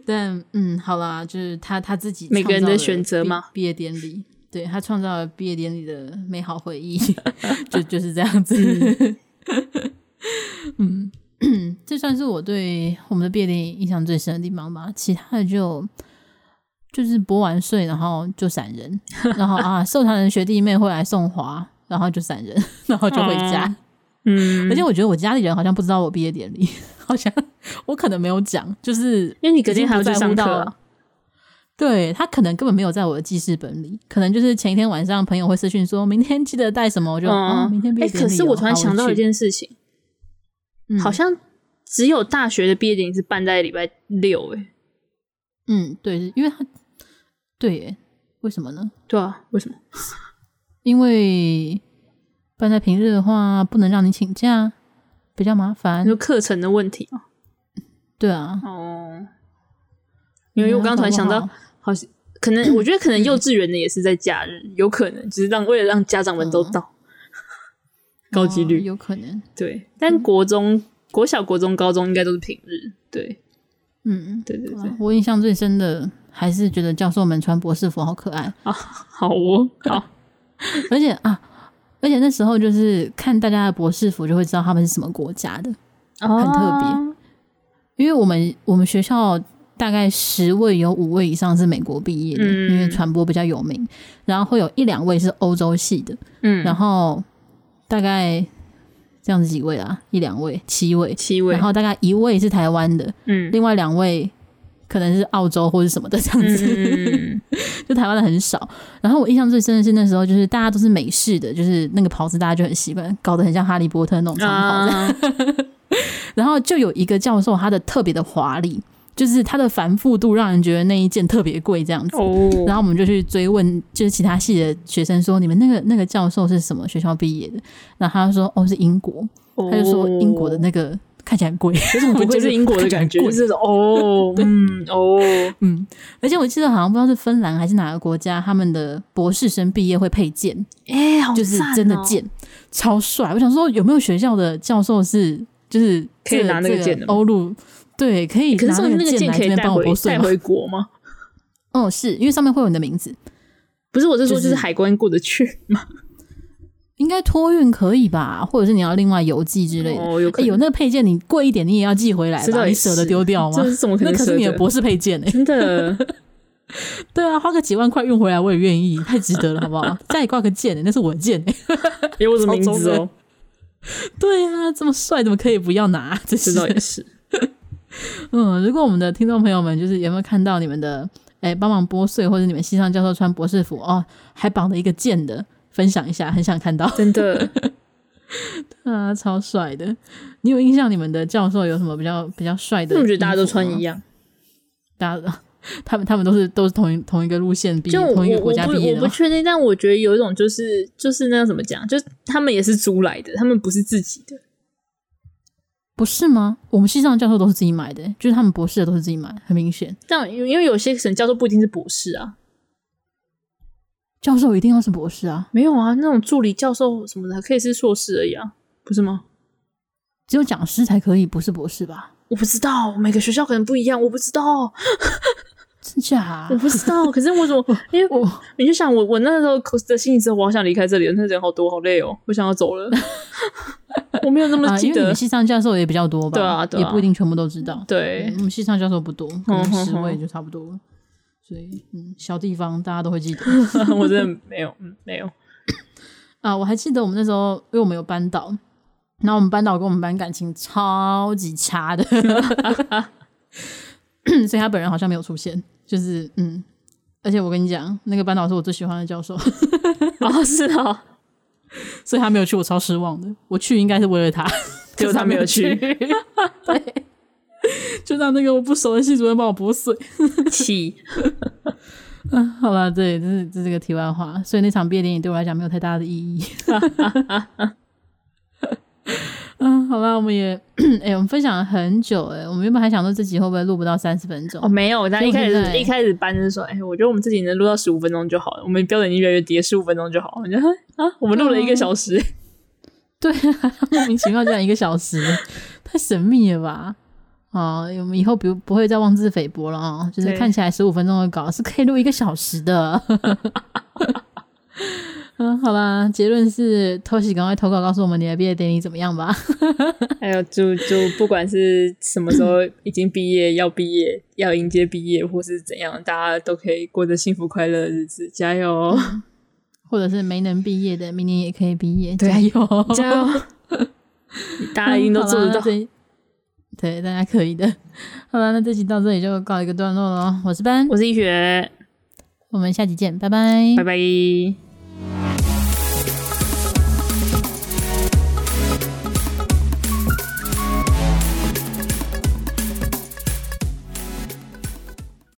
但嗯，好啦，就是他他自己每个人的选择嘛。毕业典礼，对，他创造了毕业典礼的美好回忆，就就是这样子。嗯，这算是我对我们的毕业典礼印象最深的地方吧。其他的就就是博完税，然后就闪人，然后啊，受堂人学弟妹会来送花，然后就闪人，然后就回家。嗯嗯，而且我觉得我家里人好像不知道我毕业典礼，好像我可能没有讲，就是因为你隔天还要去上课啊。对，他可能根本没有在我的记事本里，可能就是前一天晚上朋友会私讯说明天记得带什么，我就嗯，明天毕业典礼。可是我突然想到一件事情，嗯、好像只有大学的毕业典礼是办在礼拜六，哎，嗯，对，因为他对，耶，为什么呢？对啊，为什么？因为。办在平日的话，不能让你请假，比较麻烦。就课程的问题嘛。对啊。哦。因为我刚刚突然想到，好像可能，我觉得可能幼稚园的也是在假日，有可能只是让为了让家长们都到，高几率有可能。对，但国中、国小、国中、高中应该都是平日。对，嗯，对对对。我印象最深的还是觉得教授们穿博士服好可爱啊，好哦，好，而且啊。而且那时候就是看大家的博士服，就会知道他们是什么国家的，很特别。Oh. 因为我们我们学校大概十位有五位以上是美国毕业的，嗯、因为传播比较有名。然后会有一两位是欧洲系的，嗯，然后大概这样子几位啊，一两位，七位，七位。然后大概一位是台湾的，嗯，另外两位。可能是澳洲或者什么的这样子，嗯、就台湾的很少。然后我印象最深的是那时候，就是大家都是美式的，就是那个袍子大家就很习惯，搞得很像哈利波特那种长袍 然后就有一个教授，他的特别的华丽，就是他的繁复度让人觉得那一件特别贵这样子。哦、然后我们就去追问，就是其他系的学生说：“你们那个那个教授是什么学校毕业的？”然后他就说：“哦，是英国。哦”他就说：“英国的那个。”看起来很贵，可是 我觉得是英国的感觉，就是哦，嗯，哦，嗯，而且我记得好像不知道是芬兰还是哪个国家，他们的博士生毕业会配剑，哎、欸，好、哦、就是真的剑，超帅。我想说，有没有学校的教授是就是可以拿那个剑的欧陆？对，可以拿那个剑来这边帮我拨穗带回国吗？哦，是因为上面会有你的名字。不是，我是说，就是海关过得去吗？应该托运可以吧，或者是你要另外邮寄之类的。哦，有可、欸、有那个配件，你贵一点你也要寄回来吧？你舍得丢掉吗？这是怎么可能？那可是你的博士配件哎、欸，真的。对啊，花个几万块运回来我也愿意，太值得了，好不好？家里挂个剑、欸、那是我的剑哎、欸，有我的名字哦。对啊，这么帅，怎么可以不要拿？这是倒也是。嗯，如果我们的听众朋友们就是有没有看到你们的？哎，帮忙拨穗，或者你们西上教授穿博士服哦，还绑了一个剑的，分享一下，很想看到，真的，啊，超帅的！你有印象你们的教授有什么比较比较帅的？我觉得大家都穿一样，大家 他们他们都是都是同一同一个路线毕业，同一个国家毕业的。我不确定，但我觉得有一种就是就是那样怎么讲，就是他们也是租来的，他们不是自己的。不是吗？我们系上的教授都是自己买的，就是他们博士的都是自己买，很明显。但因为有些省教授不一定是博士啊，教授一定要是博士啊？没有啊，那种助理教授什么的可以是硕士而已啊，不是吗？只有讲师才可以，不是博士吧？我不知道，每个学校可能不一样，我不知道。真假、啊？我不知道。可是为什么？因为我你就想我我那时候的心里是，我好想离开这里，那人好多，好累哦，我想要走了。我没有那么记得，啊、因为你们系上教授也比较多吧？对啊，对啊，也不一定全部都知道。对，我们系上教授不多，可能十位就差不多了。所以，嗯，小地方大家都会记得。我真的没有，嗯，没有。啊，我还记得我们那时候，因为我们有班导，然后我们班导跟我们班感情超级差的，所以他本人好像没有出现。就是，嗯，而且我跟你讲，那个班导是我最喜欢的教授。哦，是哦。所以他没有去，我超失望的。我去应该是为了他，结果他没有去。对，就让那个我不熟的系主任帮我补水。气。嗯，好了，对，这是这是个题外话。所以那场毕业典礼对我来讲没有太大的意义。嗯，好吧，我们也，哎、欸，我们分享了很久，哎，我们原本还想说这集会不会录不到三十分钟？哦，没有，但一开始一开始班是说，哎、欸，我觉得我们自己能录到十五分钟就好了，我们标准已经越来越低，十五分钟就好了。我觉得啊，我们录了一个小时，对啊，莫名其妙这样一个小时，太神秘了吧？啊，我们以后不不会再妄自菲薄了啊，就是看起来十五分钟的稿是可以录一个小时的。嗯，好吧，结论是，Toshi 赶快投稿告诉我们你的毕业典礼怎么样吧。还有，就就不管是什么时候已经毕业，要毕业，要迎接毕业，或是怎样，大家都可以过着幸福快乐的日子，加油！或者是没能毕业的，明年也可以毕业，加油，加油！大家一定都做得到，对，大家可以的。好了，那这集到这里就告一个段落了。我是班，我是一雪，我们下集见，拜拜，拜拜。